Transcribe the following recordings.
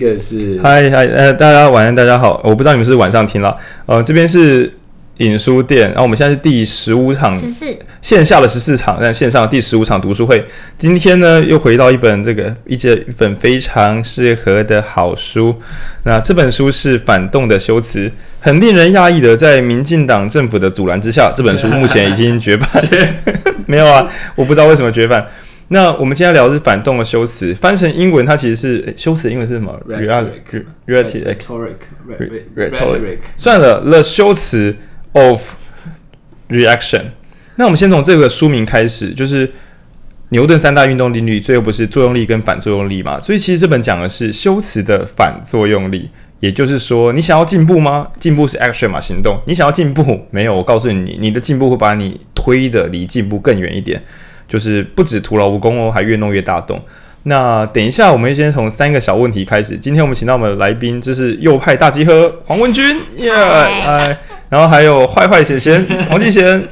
一个是嗨嗨呃，大家晚安，大家好。我不知道你们是晚上听了，呃，这边是影书店，然后我们现在是第十五场线下的十四场，但线上第十五场读书会。今天呢，又回到一本这个一节一本非常适合的好书。那这本书是《反动的修辞》，很令人讶异的，在民进党政府的阻拦之下，这本书目前已经绝版。没有啊，我不知道为什么绝版。那我们今天聊的是反动的修辞，翻成英文，它其实是修辞，英文是什么？rhetoric，rhetoric，rhetoric。算了，the 修辞 of reaction。那我们先从这个书名开始，就是牛顿三大运动定律，最后不是作用力跟反作用力嘛？所以其实这本讲的是修辞的反作用力，也就是说，你想要进步吗？进步是 action 嘛，行动。你想要进步，没有，我告诉你，你的进步会把你推的离进步更远一点。就是不止徒劳无功哦，还越弄越大洞。那等一下，我们先从三个小问题开始。今天我们请到我们的来宾，就是右派大集合黄文君，耶，哎，然后还有坏坏贤贤 黄继贤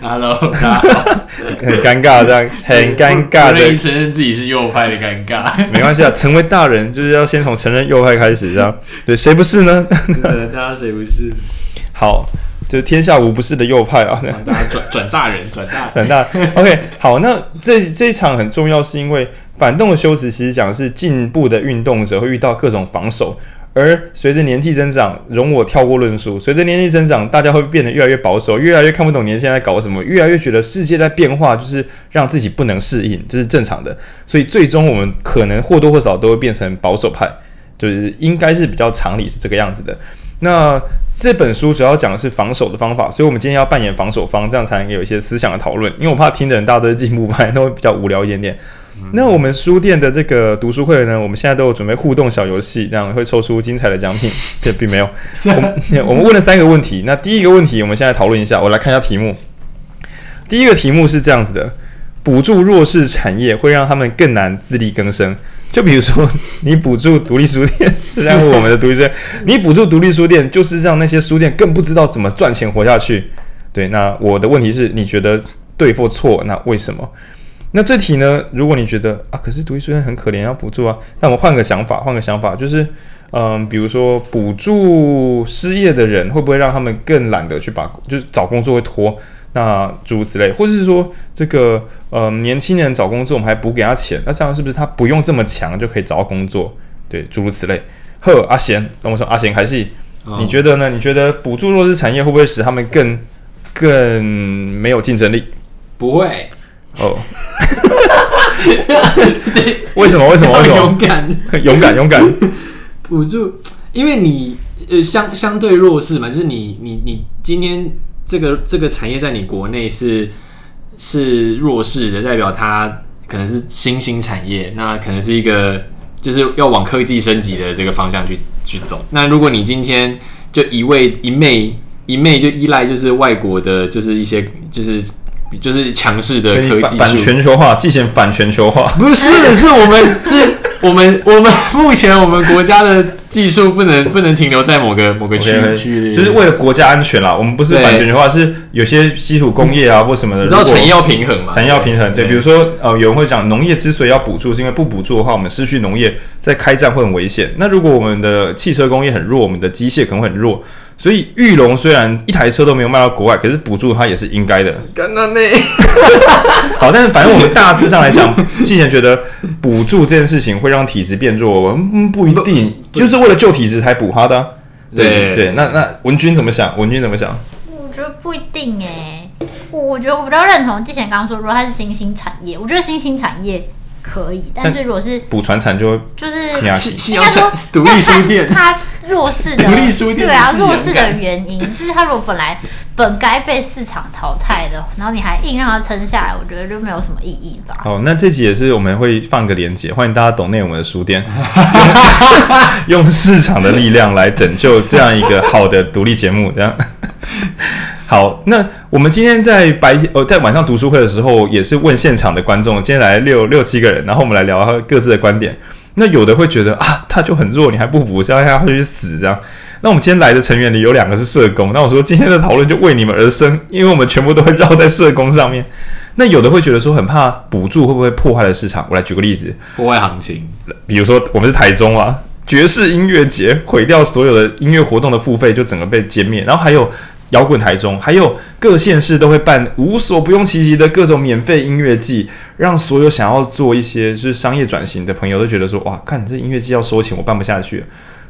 ，Hello，很尴尬这样，很尴尬的，承认自己是右派的尴尬，没关系啊，成为大人就是要先从承认右派开始，这样，对，谁不是呢？大家谁不是？好。就是天下无不是的右派啊！大家转 转大人，转大转大。OK，好，那这这一场很重要，是因为反动的修辞其实讲的是进步的运动者会遇到各种防守，而随着年纪增长，容我跳过论述。随着年纪增长，大家会变得越来越保守，越来越看不懂年轻人在搞什么，越来越觉得世界在变化，就是让自己不能适应，这是正常的。所以最终我们可能或多或少都会变成保守派，就是应该是比较常理是这个样子的。那这本书主要讲的是防守的方法，所以我们今天要扮演防守方，这样才能有一些思想的讨论。因为我怕听的人大家都是进步派，都会比较无聊一点点。嗯、那我们书店的这个读书会呢，我们现在都有准备互动小游戏，这样会抽出精彩的奖品。这并没有，我们我们问了三个问题。那第一个问题，我们现在讨论一下。我来看一下题目。第一个题目是这样子的：补助弱势产业会让他们更难自力更生。就比如说，你补助独立书店，就像我们的独立书店，你补助独立书店，就是让那些书店更不知道怎么赚钱活下去。对，那我的问题是，你觉得对或错？那为什么？那这题呢？如果你觉得啊，可是独立书店很可怜，要补助啊，那我们换个想法，换个想法，就是，嗯，比如说补助失业的人，会不会让他们更懒得去把，就是找工作会拖？那诸如此类，或者是说这个呃年轻人找工作，我们还补给他钱，那这样是不是他不用这么强就可以找到工作？对，诸如此类。呵，阿贤，那我说阿贤还是、哦、你觉得呢？你觉得补助弱势产业会不会使他们更更没有竞争力？不会。哦。为什么？为什么？为什么？勇敢，勇敢，勇敢。补助，因为你呃相相对弱势嘛，就是你你你今天。这个这个产业在你国内是是弱势的，代表它可能是新兴产业，那可能是一个就是要往科技升级的这个方向去去走。那如果你今天就一味一昧一昧就依赖就是外国的，就是一些就是就是强势的科技反全球化，既显反全球化，不是，是我们是。我们我们目前我们国家的技术不能不能停留在某个某个区域，就是为了国家安全啦。我们不是反全球化，是有些基础工业啊或什么的，你知道产业要平衡嘛？产业要平衡，对，比如说呃，有人会讲农业之所以要补助，是因为不补助的话，我们失去农业，在开战会很危险。那如果我们的汽车工业很弱，我们的机械可能会很弱。所以玉龙虽然一台车都没有卖到国外，可是补助它也是应该的。干那内，好，但是反正我们大致上来讲，之前觉得补助这件事情会让体质变弱，嗯，不一定，就是为了救体质才补他的啊。对对，对，那那文君怎么想？文君怎么想？我觉得不一定诶，我我觉得我比较认同之前刚刚说，如果它是新兴产业，我觉得新兴产业。可以，但是如果是补传产，就会就是应该说 独立书店，它弱势的 独立书店，对啊，弱势的原因就是它如果本来本该被市场淘汰的，然后你还硬让它撑下来，我觉得就没有什么意义吧。好，那这集也是我们会放个连接，欢迎大家懂内我们的书店，用市场的力量来拯救这样一个好的独立节目，这样。好，那我们今天在白天呃，在晚上读书会的时候，也是问现场的观众，今天来六六七个人，然后我们来聊各自的观点。那有的会觉得啊，他就很弱，你还不补，让他去死这样。那我们今天来的成员里有两个是社工，那我说今天的讨论就为你们而生，因为我们全部都会绕在社工上面。那有的会觉得说很怕补助会不会破坏了市场？我来举个例子，破坏行情。比如说我们是台中啊。爵士音乐节毁掉所有的音乐活动的付费就整个被歼灭，然后还有摇滚台中，还有各县市都会办无所不用其极的各种免费音乐季，让所有想要做一些就是商业转型的朋友都觉得说哇，看你这音乐季要收钱，我办不下去。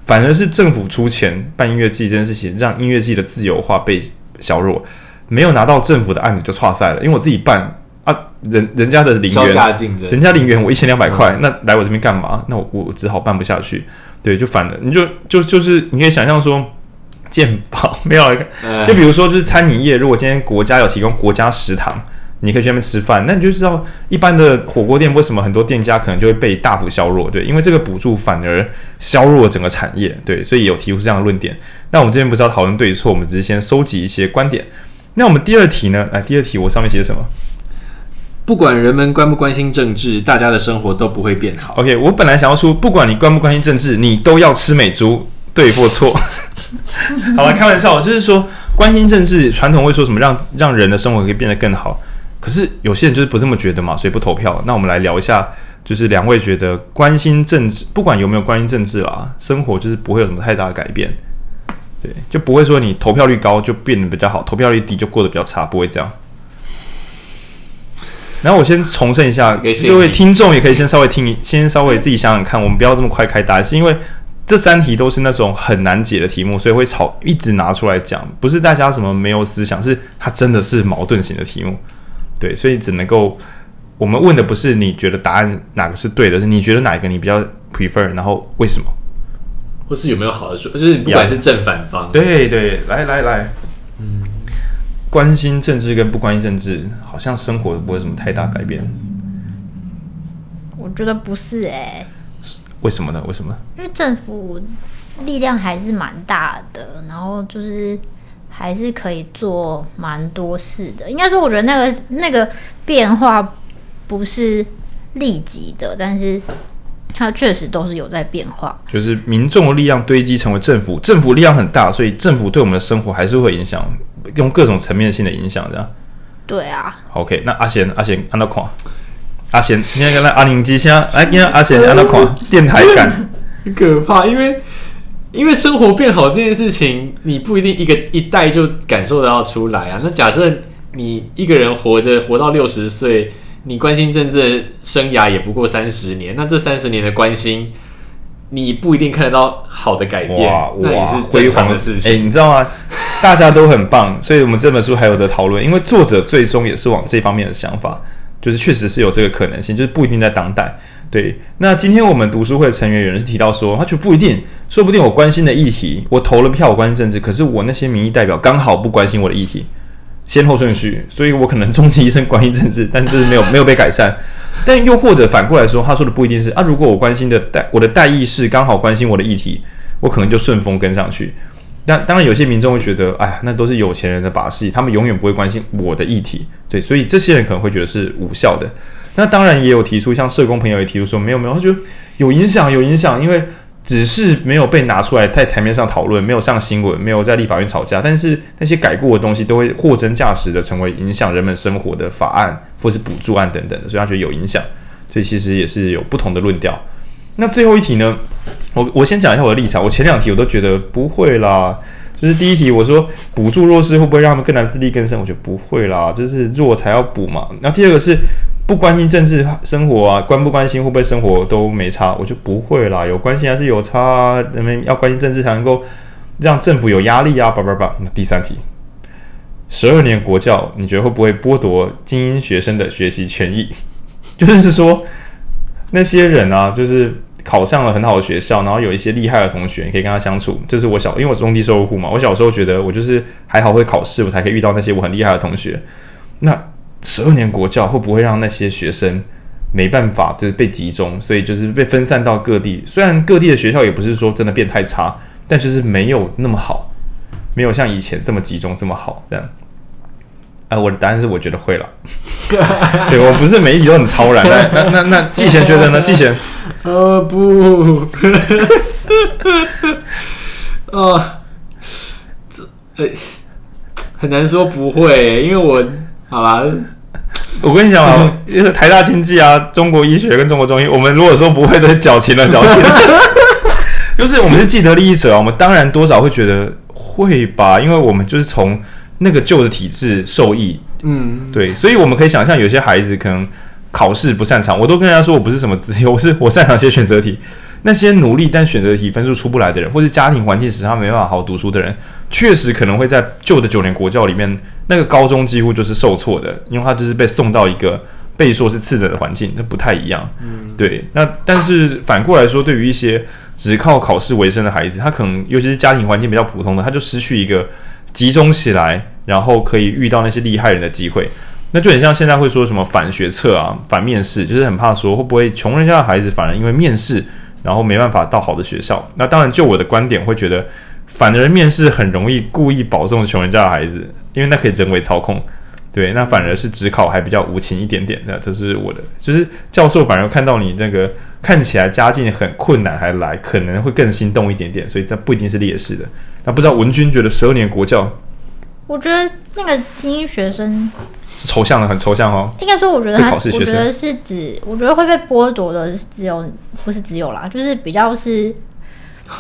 反而是政府出钱办音乐季这件事情，让音乐季的自由化被削弱，没有拿到政府的案子就剉赛了。因为我自己办。啊，人人家的零元，人家零元我一千两百块，那来我这边干嘛？那我我只好办不下去，对，就反了。你就就就是你可以想象说，健保没有一个，就比如说就是餐饮业，如果今天国家有提供国家食堂，你可以去那边吃饭，那你就知道一般的火锅店为什么很多店家可能就会被大幅削弱，对，因为这个补助反而削弱了整个产业，对，所以有提出这样的论点。那我们这边不是要讨论对错，我们只是先收集一些观点。那我们第二题呢？来，第二题我上面写什么？不管人们关不关心政治，大家的生活都不会变好。OK，我本来想要说，不管你关不关心政治，你都要吃美猪，对或错？好了，开玩笑，就是说关心政治，传统会说什么让让人的生活可以变得更好。可是有些人就是不这么觉得嘛，所以不投票。那我们来聊一下，就是两位觉得关心政治，不管有没有关心政治啦，生活就是不会有什么太大的改变，对，就不会说你投票率高就变得比较好，投票率低就过得比较差，不会这样。然后我先重申一下，各位听众也可以先稍微听，先稍微自己想想看，我们不要这么快开答案，是因为这三题都是那种很难解的题目，所以会吵一直拿出来讲，不是大家什么没有思想，是它真的是矛盾型的题目，对，所以只能够我们问的不是你觉得答案哪个是对的，是你觉得哪一个你比较 prefer，然后为什么，或是有没有好的说，就是不管是正反方，对对，来来来，嗯。关心政治跟不关心政治，好像生活不会什么太大改变。我觉得不是诶、欸，为什么呢？为什么？因为政府力量还是蛮大的，然后就是还是可以做蛮多事的。应该说，我觉得那个那个变化不是立即的，但是。它确实都是有在变化，就是民众的力量堆积成为政府，政府力量很大，所以政府对我们的生活还是会影响，用各种层面性的影响，这样。对啊。OK，那阿贤，阿贤按到看，阿贤，你看刚才阿宁机箱，来，你看阿贤按到看，电台感很 可怕，因为因为生活变好这件事情，你不一定一个一代就感受得到出来啊。那假设你一个人活着活到六十岁。你关心政治生涯也不过三十年，那这三十年的关心，你不一定看得到好的改变，哇那也是辉煌的事情。哎、欸，你知道吗？大家都很棒，所以我们这本书还有的讨论，因为作者最终也是往这方面的想法，就是确实是有这个可能性，就是不一定在当代。对，那今天我们读书会的成员有人是提到说，他就不一定，说不定我关心的议题，我投了票，我关心政治，可是我那些民意代表刚好不关心我的议题。先后顺序，所以我可能终其一生关心政治，但就是没有没有被改善。但又或者反过来说，他说的不一定是啊。如果我关心的代我的代议士刚好关心我的议题，我可能就顺风跟上去。但当然，有些民众会觉得，哎呀，那都是有钱人的把戏，他们永远不会关心我的议题。对，所以这些人可能会觉得是无效的。那当然也有提出，像社工朋友也提出说，没有没有，他觉得有影响有影响，因为。只是没有被拿出来在台面上讨论，没有上新闻，没有在立法院吵架，但是那些改过的东西都会货真价实的成为影响人们生活的法案或是补助案等等的，所以他觉得有影响，所以其实也是有不同的论调。那最后一题呢？我我先讲一下我的立场。我前两题我都觉得不会啦，就是第一题我说补助弱势会不会让他们更难自力更生？我觉得不会啦，就是弱才要补嘛。那第二个是。不关心政治生活啊，关不关心会不会生活都没差，我就不会啦。有关心还是有差啊，人们要关心政治才能够让政府有压力啊，叭叭叭。那第三题，十二年国教，你觉得会不会剥夺精英学生的学习权益？就是说那些人啊，就是考上了很好的学校，然后有一些厉害的同学，你可以跟他相处。这是我小，因为我是中低收入户嘛，我小时候觉得我就是还好会考试，我才可以遇到那些我很厉害的同学。那。十二年国教会不会让那些学生没办法就是被集中，所以就是被分散到各地。虽然各地的学校也不是说真的变太差，但就是没有那么好，没有像以前这么集中这么好。这样，呃，我的答案是我觉得会了。对，我不是每一题都很超然。那那那那季贤觉得呢？季贤，呃不，呃，这呃很难说不会，因为我。好吧，我跟你讲啊，就是台大经济啊，中国医学跟中国中医，我们如果说不会，都矫情了，矫情了。就是我们是既得利益者，我们当然多少会觉得会吧，因为我们就是从那个旧的体制受益。嗯，对，所以我们可以想象，有些孩子可能考试不擅长，我都跟人家说我不是什么资优，我是我擅长写选择题。那些努力但选择题分数出不来的人，或是家庭环境使他没办法好好读书的人，确实可能会在旧的九年国教里面，那个高中几乎就是受挫的，因为他就是被送到一个被说是次等的环境，那不太一样。嗯，对。那但是反过来说，对于一些只靠考试为生的孩子，他可能尤其是家庭环境比较普通的，他就失去一个集中起来，然后可以遇到那些厉害人的机会。那就很像现在会说什么反学测啊、反面试，就是很怕说会不会穷人家的孩子反而因为面试。然后没办法到好的学校，那当然就我的观点会觉得，反而面试很容易故意保送穷人家的孩子，因为那可以人为操控，对，那反而是只考还比较无情一点点，的这是我的，就是教授反而看到你那个看起来家境很困难还来，可能会更心动一点点，所以这不一定是劣势的。那不知道文君觉得十二年国教，我觉得那个精英学生是。抽象的，很抽象哦。应该说，我觉得他，我觉得是指，我觉得会被剥夺的只有，不是只有啦，就是比较是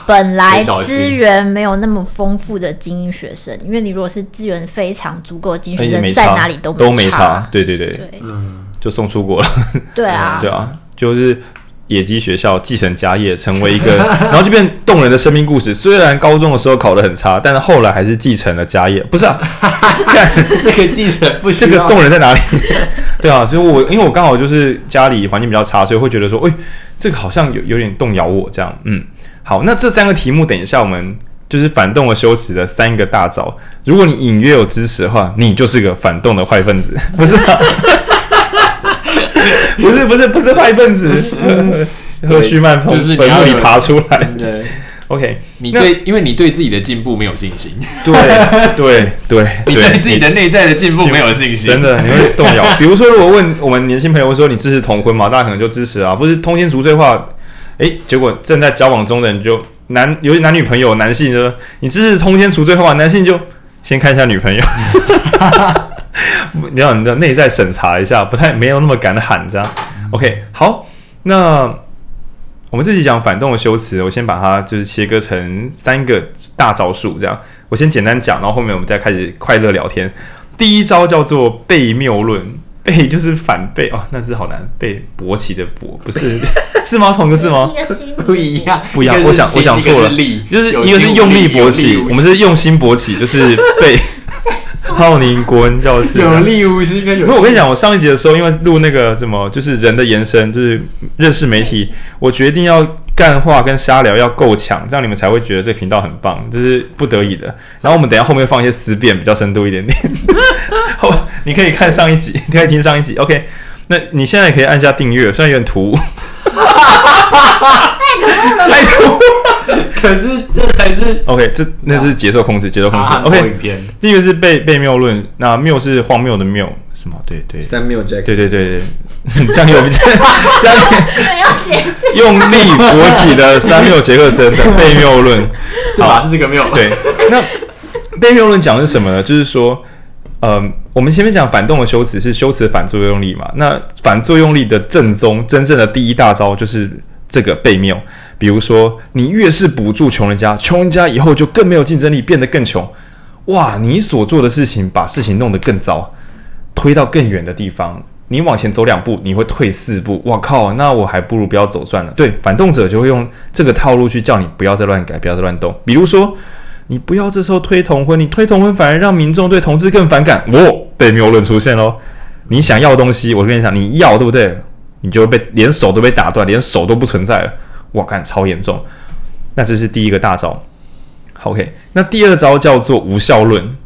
本来资源没有那么丰富的精英学生，因为你如果是资源非常足够的精英学生，在哪里都都没差。对对对，对，嗯，就送出国了。对啊，对啊，就是。野鸡学校继承家业，成为一个，然后就变动人的生命故事。虽然高中的时候考得很差，但是后来还是继承了家业。不是啊，看这个继承不这个动人在哪里？对啊，所以我因为我刚好就是家里环境比较差，所以会觉得说，哎，这个好像有有点动摇我这样。嗯，好，那这三个题目，等一下我们就是反动的修辞的三个大招。如果你隐约有支持的话，你就是个反动的坏分子，不是啊？不是不是不是坏分子，和徐曼从坟墓里爬出来。OK，你对，因为你对自己的进步没有信心。对 对对，你对自己的内在的进步没有信心，真的你会动摇。比如说，如果问我们年轻朋友说你支持同婚吗？大家可能就支持啊。不是通奸除罪化，哎，结果正在交往中的人就男，有男女朋友，男性就说你支持通奸除罪化，男性就先看一下女朋友。你要你的内在审查一下，不太没有那么敢喊这样。OK，好，那我们这集讲反动的修辞，我先把它就是切割成三个大招数，这样。我先简单讲，然后后面我们再开始快乐聊天。第一招叫做悖谬论，悖 就是反悖哦，那字好难，悖勃起的勃不是是吗？同一个字吗？不一样，不一样。我讲我讲错了，就是一个是用力勃起，我们是用心勃起，就是悖。浩宁国文教室有力无心跟有。不，我跟你讲，我上一集的时候，因为录那个什么，就是人的延伸，就是认识媒体，我决定要干话跟瞎聊要够强，这样你们才会觉得这个频道很棒，这是不得已的。然后我们等一下后面放一些思辨，比较深度一点点。后你可以看上一集，你可以听上一集。OK，那你现在也可以按下订阅，虽然有点突兀。太突兀了。可是这才是 OK，这那是节奏控制，节奏控制。OK，第一个是被被谬论，那谬是荒谬的谬，什么？对对，Samuel Jackson，对对对对，这样有比较，这样用力勃起的 Samuel 杰克森的被谬论，好，是这个谬。对，那被谬论讲的是什么呢？就是说，嗯，我们前面讲反动的修辞是修辞反作用力嘛，那反作用力的正宗，真正的第一大招就是这个被谬。比如说，你越是补助穷人家，穷人家以后就更没有竞争力，变得更穷。哇，你所做的事情把事情弄得更糟，推到更远的地方。你往前走两步，你会退四步。哇靠，那我还不如不要走算了。对，反动者就会用这个套路去叫你不要再乱改，不要再乱动。比如说，你不要这时候推同婚，你推同婚反而让民众对同志更反感。哦，被谬论出现喽。你想要的东西，我跟你讲，你要对不对？你就会被连手都被打断，连手都不存在了。我看超严重，那这是第一个大招。OK，那第二招叫做无效论。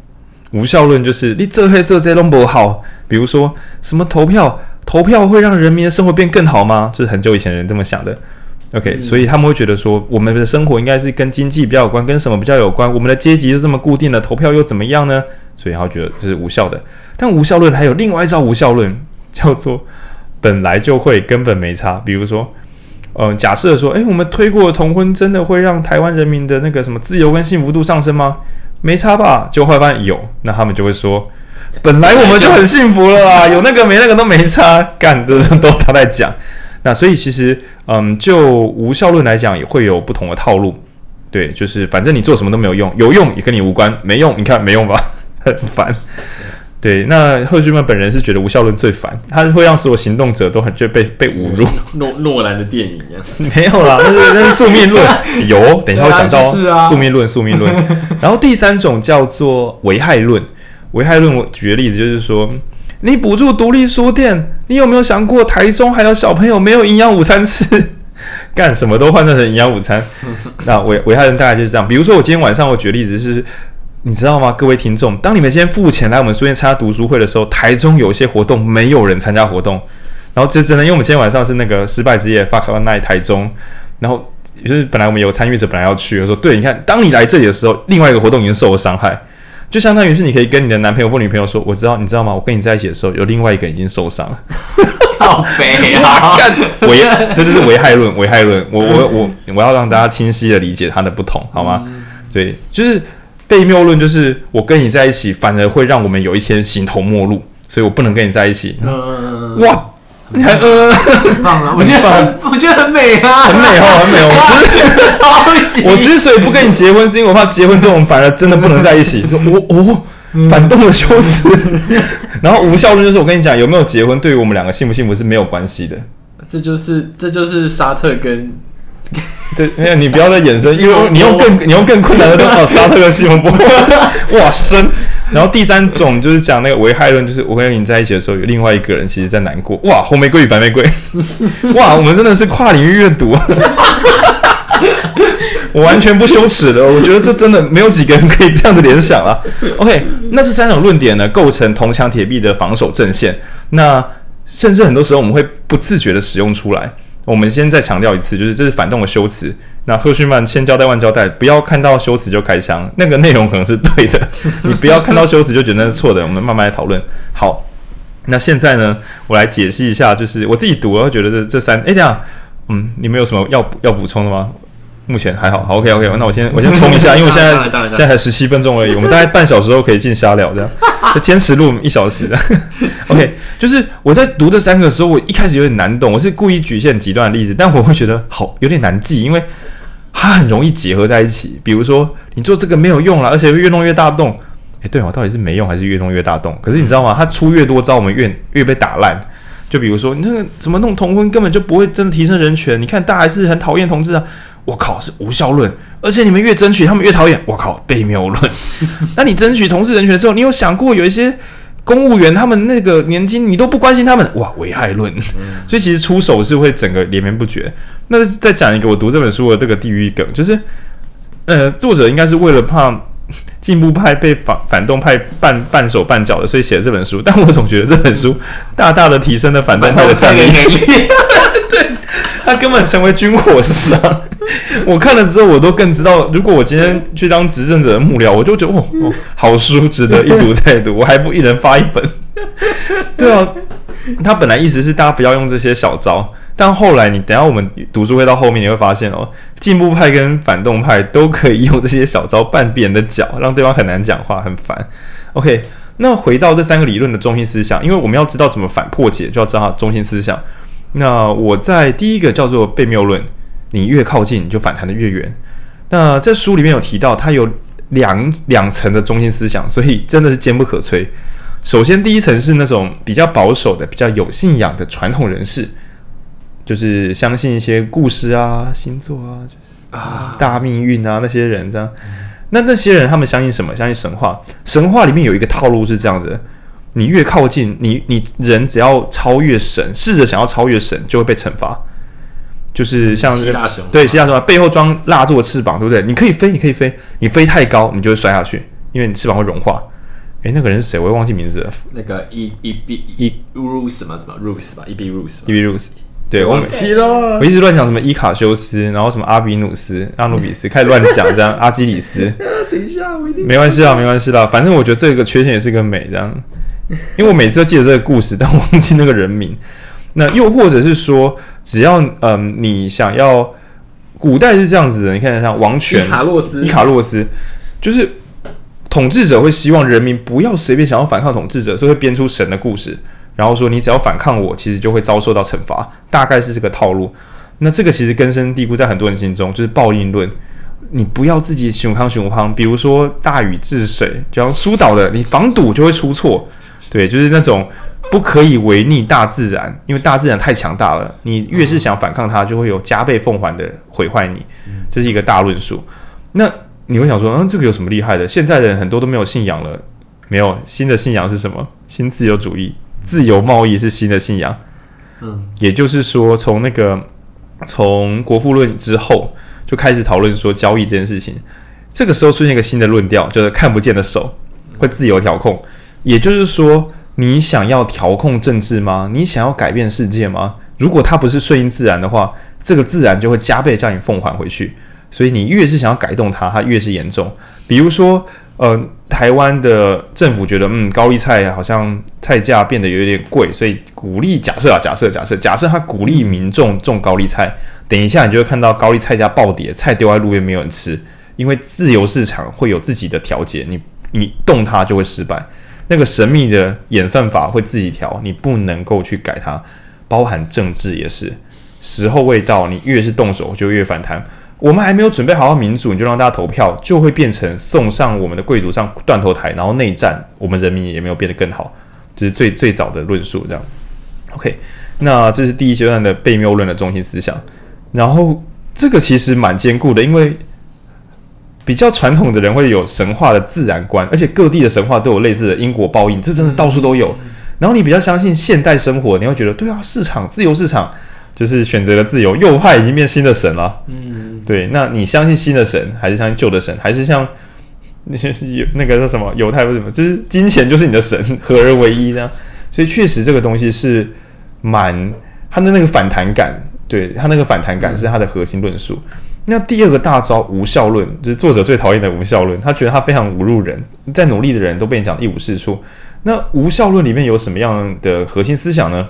无效论就是你这黑这这弄不好。比如说什么投票，投票会让人民的生活变更好吗？就是很久以前人这么想的。OK，、嗯、所以他们会觉得说，我们的生活应该是跟经济比较有关，跟什么比较有关？我们的阶级就这么固定了，投票又怎么样呢？所以他觉得这是无效的。但无效论还有另外一招无效论，叫做本来就会根本没差。比如说。呃，假设说，诶，我们推过同婚，真的会让台湾人民的那个什么自由跟幸福度上升吗？没差吧？就后来发现有，那他们就会说，本来我们就很幸福了啊，有那个没那个都没差，干的都他在讲。那所以其实，嗯，就无效论来讲，也会有不同的套路。对，就是反正你做什么都没有用，有用也跟你无关，没用你看没用吧，很烦。对，那赫胥曼本人是觉得无效论最烦，他会让所有行动者都很就被被侮辱。诺诺兰的电影一样，没有啦，那是那是宿命论，有，等一下会讲到宿命论，宿命论。然后第三种叫做危害论，危害论我举个例子就是说，你补助独立书店，你有没有想过台中还有小朋友没有营养午餐吃？干什么都换算成营养午餐，那危危害论大概就是这样。比如说我今天晚上我举个例子是。你知道吗，各位听众？当你们先付钱来我们书店参加读书会的时候，台中有一些活动没有人参加活动，然后这真的，因为我们今天晚上是那个失败之夜，Fuck One Night 台中，然后就是本来我们有参与者本来要去，我说对，你看，当你来这里的时候，另外一个活动已经受了伤害，就相当于是你可以跟你的男朋友或女朋友说，我知道，你知道吗？我跟你在一起的时候，有另外一个已经受伤了，好肥啊！危，这就是危害论，危害论，我我我我要让大家清晰的理解它的不同，好吗？对，就是。悖谬论就是我跟你在一起，反而会让我们有一天形同陌路，所以我不能跟你在一起。嗯、哇，你还呃，棒啊！我觉得很，我觉得很美啊，很美哦，很美哦。我之我之所以不跟你结婚，是因为我怕结婚之后我们反而真的不能在一起。说我哦，反动的修辞。然后无效论就是我跟你讲，有没有结婚，对于我们两个幸不幸福是没有关系的。这就是这就是沙特跟。对，没有你不要再衍生，因为你用更你用更困难的东西，哦，沙特跟西蒙波，哇深。然后第三种就是讲那个危害论，就是我跟你在一起的时候，有另外一个人其实在难过。哇，红玫瑰与白玫瑰，哇，我们真的是跨领域阅读，我完全不羞耻的，我觉得这真的没有几个人可以这样子联想啊。OK，那这三种论点呢，构成铜墙铁壁的防守阵线，那甚至很多时候我们会不自觉的使用出来。我们先再强调一次，就是这是反动的修辞。那赫胥曼千交代万交代，不要看到修辞就开枪，那个内容可能是对的，你不要看到修辞就觉得那是错的。我们慢慢来讨论。好，那现在呢，我来解析一下，就是我自己读，我会觉得这这三，哎，这样，嗯，你们有什么要要补充的吗？目前还好，好，OK OK，那我先我先冲一下，因为我现在现在才十七分钟而已，我们大概半小时后可以进瞎聊这样，就坚持录一小时的，OK，就是我在读这三个的时候，我一开始有点难懂，我是故意举一些很极端的例子，但我会觉得好有点难记，因为它很容易结合在一起。比如说你做这个没有用了，而且越弄越大洞，诶，对哦，到底是没用还是越弄越大洞？可是你知道吗？它出越多招，我们越越被打烂。就比如说你这个怎么弄同婚，根本就不会真的提升人权。你看大家还是很讨厌同志啊。我靠，是无效论，而且你们越争取，他们越讨厌。我靠，被谬论。那你争取同志人权之后，你有想过有一些公务员他们那个年金，你都不关心他们？哇，危害论。所以其实出手是会整个连绵不绝。那再讲一个我读这本书的这个地狱梗，就是呃，作者应该是为了怕进步派被反反动派绊绊手绊脚的，所以写了这本书。但我总觉得这本书大大的提升了反动派的战力。对，他根本成为军火商。我看了之后，我都更知道，如果我今天去当执政者的幕僚，我就觉得哦哦，好书值得一读再读，我还不一人发一本。对啊，他本来意思是大家不要用这些小招，但后来你等下我们读书会到后面，你会发现哦，进步派跟反动派都可以用这些小招绊别人的脚，让对方很难讲话，很烦。OK，那回到这三个理论的中心思想，因为我们要知道怎么反破解，就要知道它的中心思想。那我在第一个叫做悖谬论。你越靠近，你就反弹的越远。那这书里面有提到，它有两两层的中心思想，所以真的是坚不可摧。首先，第一层是那种比较保守的、比较有信仰的传统人士，就是相信一些故事啊、星座啊、就是啊大命运啊那些人这样。那那些人他们相信什么？相信神话。神话里面有一个套路是这样的：你越靠近，你你人只要超越神，试着想要超越神，就会被惩罚。就是像是对希腊神话背后装蜡烛的翅膀，对不对？你可以飞，你可以飞，你飞太高，你就会摔下去，因为你翅膀会融化。诶，那个人是谁？我又忘记名字了。那个伊伊比伊鲁斯什么什么鲁斯吧，伊比鲁斯，伊比鲁斯。对，我忘记了。我一直乱讲什么伊卡修斯，然后什么阿比努斯、阿努比斯，开始乱讲这样。阿基里斯。等一下，我一定。没关系啦，没关系啦，反正我觉得这个缺陷也是个美，这样。因为我每次都记得这个故事，但忘记那个人名。那又或者是说，只要嗯、呃，你想要，古代是这样子的，你看像王权，伊卡洛斯，伊卡洛斯，就是统治者会希望人民不要随便想要反抗统治者，所以会编出神的故事，然后说你只要反抗我，其实就会遭受到惩罚，大概是这个套路。那这个其实根深蒂固在很多人心中，就是报应论。你不要自己熊康熊康，比如说大禹治水，就要疏导的，你防堵就会出错。对，就是那种不可以违逆大自然，因为大自然太强大了，你越是想反抗它，就会有加倍奉还的毁坏你。这是一个大论述。那你会想说，嗯，这个有什么厉害的？现在的人很多都没有信仰了，没有新的信仰是什么？新自由主义，自由贸易是新的信仰。嗯，也就是说，从那个从国富论之后。就开始讨论说交易这件事情，这个时候出现一个新的论调，就是看不见的手会自由调控。也就是说，你想要调控政治吗？你想要改变世界吗？如果它不是顺应自然的话，这个自然就会加倍将你奉还回去。所以你越是想要改动它，它越是严重。比如说，呃，台湾的政府觉得，嗯，高丽菜好像菜价变得有点贵，所以鼓励，假设啊，假设，假设，假设他鼓励民众种高丽菜。等一下，你就会看到高丽菜价暴跌，菜丢在路边没有人吃，因为自由市场会有自己的调节，你你动它就会失败。那个神秘的演算法会自己调，你不能够去改它。包含政治也是，时候未到，你越是动手就越反弹。我们还没有准备好民主，你就让大家投票，就会变成送上我们的贵族上断头台，然后内战，我们人民也没有变得更好。这是最最早的论述，这样。OK，那这是第一阶段的悖谬论的中心思想。然后这个其实蛮坚固的，因为比较传统的人会有神话的自然观，而且各地的神话都有类似的因果报应，这真的到处都有。然后你比较相信现代生活，你会觉得对啊，市场自由市场就是选择了自由，右派已经变新的神了。嗯，对。那你相信新的神，还是相信旧的神，还是像那些有那个叫什么犹太为什么？就是金钱就是你的神，合而为一呢。所以确实这个东西是蛮它的那个反弹感。对，它那个反弹感是它的核心论述。那第二个大招无效论，就是作者最讨厌的无效论。他觉得他非常侮辱人，再努力的人都被你讲一无是处。那无效论里面有什么样的核心思想呢？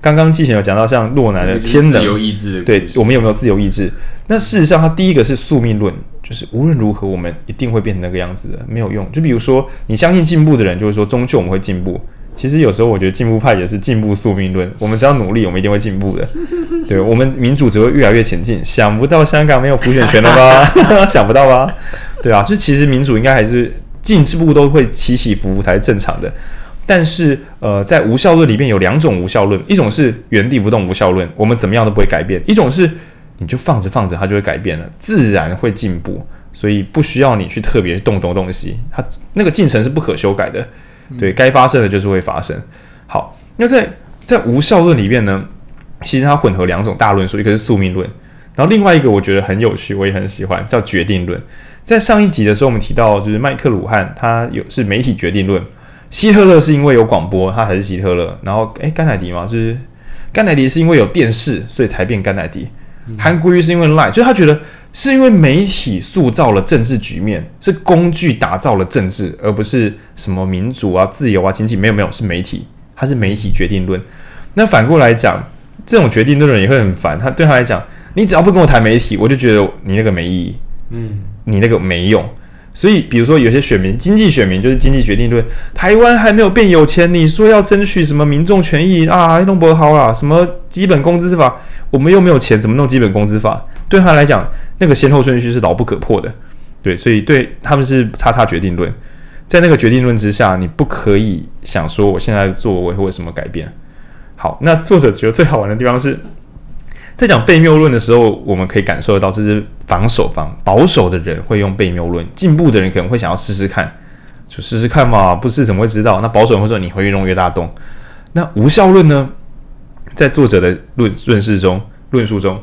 刚刚季前有讲到像洛南的天能，自由意志，对，我们有没有自由意志？那事实上，他第一个是宿命论，就是无论如何我们一定会变成那个样子的，没有用。就比如说，你相信进步的人，就是说终究我们会进步。其实有时候我觉得进步派也是进步宿命论，我们只要努力，我们一定会进步的。对，我们民主只会越来越前进。想不到香港没有普选权了吧？想不到吧？对啊，就其实民主应该还是进步都会起起伏伏才是正常的。但是呃，在无效论里面有两种无效论，一种是原地不动无效论，我们怎么样都不会改变；一种是你就放着放着它就会改变了，自然会进步，所以不需要你去特别动动东西，它那个进程是不可修改的。对，该发生的就是会发生。好，那在在无效论里面呢，其实它混合两种大论述，一个是宿命论，然后另外一个我觉得很有趣，我也很喜欢，叫决定论。在上一集的时候，我们提到就是麦克鲁汉，他有是媒体决定论。希特勒是因为有广播，他才是希特勒。然后，诶，甘乃迪嘛，就是甘乃迪是因为有电视，所以才变甘乃迪。韩国瑜是因为 Line，就是他觉得。是因为媒体塑造了政治局面，是工具打造了政治，而不是什么民主啊、自由啊、经济。没有没有，是媒体，它是媒体决定论。那反过来讲，这种决定论的人也会很烦。他对他来讲，你只要不跟我谈媒体，我就觉得你那个没意义，嗯，你那个没用。所以，比如说有些选民，经济选民就是经济决定论。台湾还没有变有钱，你说要争取什么民众权益啊？弄不好啦，什么基本工资法，我们又没有钱，怎么弄基本工资法？对他来讲，那个先后顺序是牢不可破的，对，所以对他们是叉叉决定论，在那个决定论之下，你不可以想说我现在作为会有什么改变。好，那作者觉得最好玩的地方是在讲悖谬论的时候，我们可以感受得到，这是防守方保守的人会用悖谬论，进步的人可能会想要试试看，就试试看嘛，不试怎么会知道？那保守人会说你会越弄越大洞。那无效论呢？在作者的论论述中，论述中。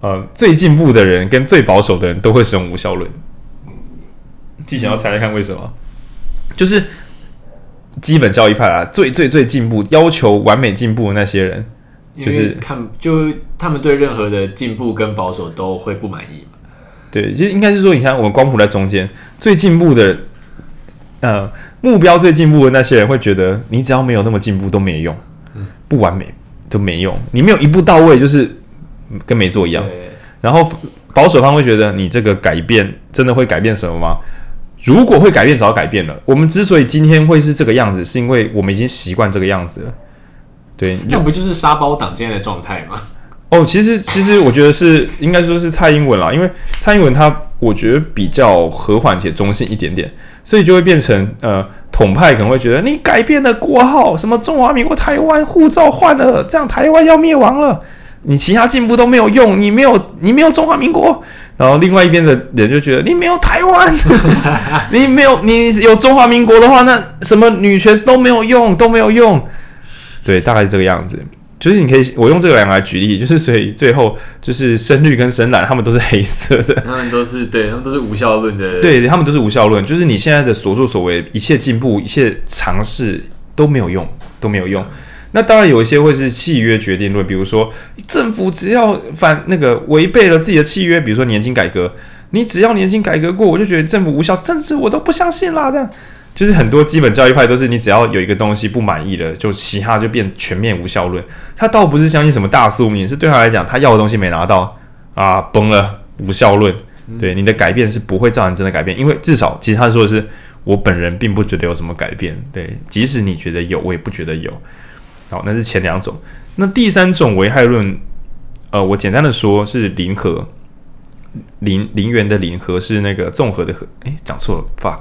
呃，最进步的人跟最保守的人都会使用无效论。提前要猜猜看为什么？就是基本教育派啊，最最最进步、要求完美进步的那些人，就是看就他们对任何的进步跟保守都会不满意嘛。对，其实应该是说，你看我们光谱在中间，最进步的，呃，目标最进步的那些人会觉得，你只要没有那么进步都没用，不完美都没用，你没有一步到位就是。跟没做一样，然后保守方会觉得你这个改变真的会改变什么吗？如果会改变，早改变了。我们之所以今天会是这个样子，是因为我们已经习惯这个样子了。对，那不就是沙包党现在的状态吗？哦，其实其实我觉得是应该说是蔡英文啦，因为蔡英文他我觉得比较和缓且中性一点点，所以就会变成呃统派可能会觉得你改变了国号，什么中华民国台湾护照换了，这样台湾要灭亡了，你其他进步都没有用，你没有你没有中华民国，然后另外一边的人就觉得你没有台湾，你没有你有中华民国的话，那什么女权都没有用都没有用，对，大概是这个样子。就是你可以，我用这个两个来举例，就是所以最后就是深绿跟深蓝，他们都是黑色的，他们都是对，他们都是无效论的，对，他们都是无效论。就是你现在的所作所为，一切进步，一切尝试都没有用，都没有用。那当然有一些会是契约决定论，比如说政府只要反那个违背了自己的契约，比如说年金改革，你只要年金改革过，我就觉得政府无效，甚至我都不相信啦，这样。就是很多基本教育派都是你只要有一个东西不满意了，就其他就变全面无效论。他倒不是相信什么大宿命，是对他来讲，他要的东西没拿到啊，崩了无效论。对你的改变是不会造成真的改变，因为至少其实他说的是我本人并不觉得有什么改变。对，即使你觉得有，我也不觉得有。好，那是前两种。那第三种危害论，呃，我简单的说是零和，零零元的零和是那个综合的和，诶，讲错了，fuck。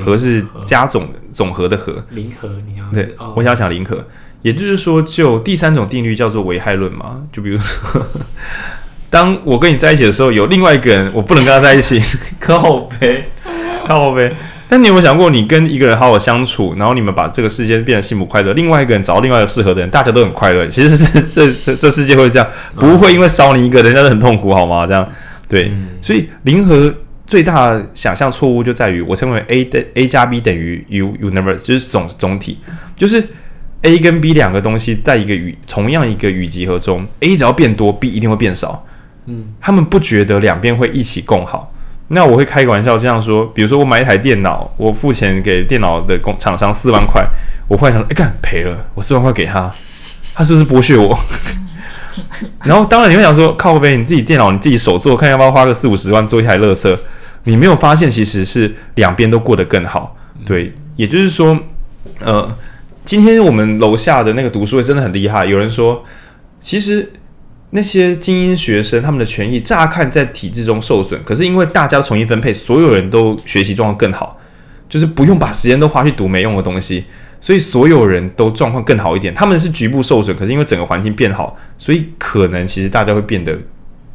和是加总总和的和，零和，你想对，我想讲零和，也就是说，就第三种定律叫做危害论嘛。就比如说，当我跟你在一起的时候，有另外一个人，我不能跟他在一起，靠呗，靠呗。但你有没有想过，你跟一个人好好相处，然后你们把这个世界变得幸福快乐，另外一个人找到另外一个适合的人，大家都很快乐。其实是这这这世界会这样，不会因为少你一个人，人家都很痛苦，好吗？这样对，所以零和。最大的想象错误就在于，我称为 A 的 A 加 B 等于 U universe，就是总总体，就是 A 跟 B 两个东西在一个语同样一个语集合中，A 只要变多，B 一定会变少。嗯，他们不觉得两边会一起共好。那我会开个玩笑这样说，比如说我买一台电脑，我付钱给电脑的工厂商四万块，我忽然想，哎干赔了，我四万块给他，他是不是剥削我？然后当然你会想说，靠呗，你自己电脑你自己手做，看要不要花个四五十万做一台乐色。你没有发现，其实是两边都过得更好，对，也就是说，呃，今天我们楼下的那个读书会真的很厉害。有人说，其实那些精英学生他们的权益乍看在体制中受损，可是因为大家重新分配，所有人都学习状况更好，就是不用把时间都花去读没用的东西，所以所有人都状况更好一点。他们是局部受损，可是因为整个环境变好，所以可能其实大家会变得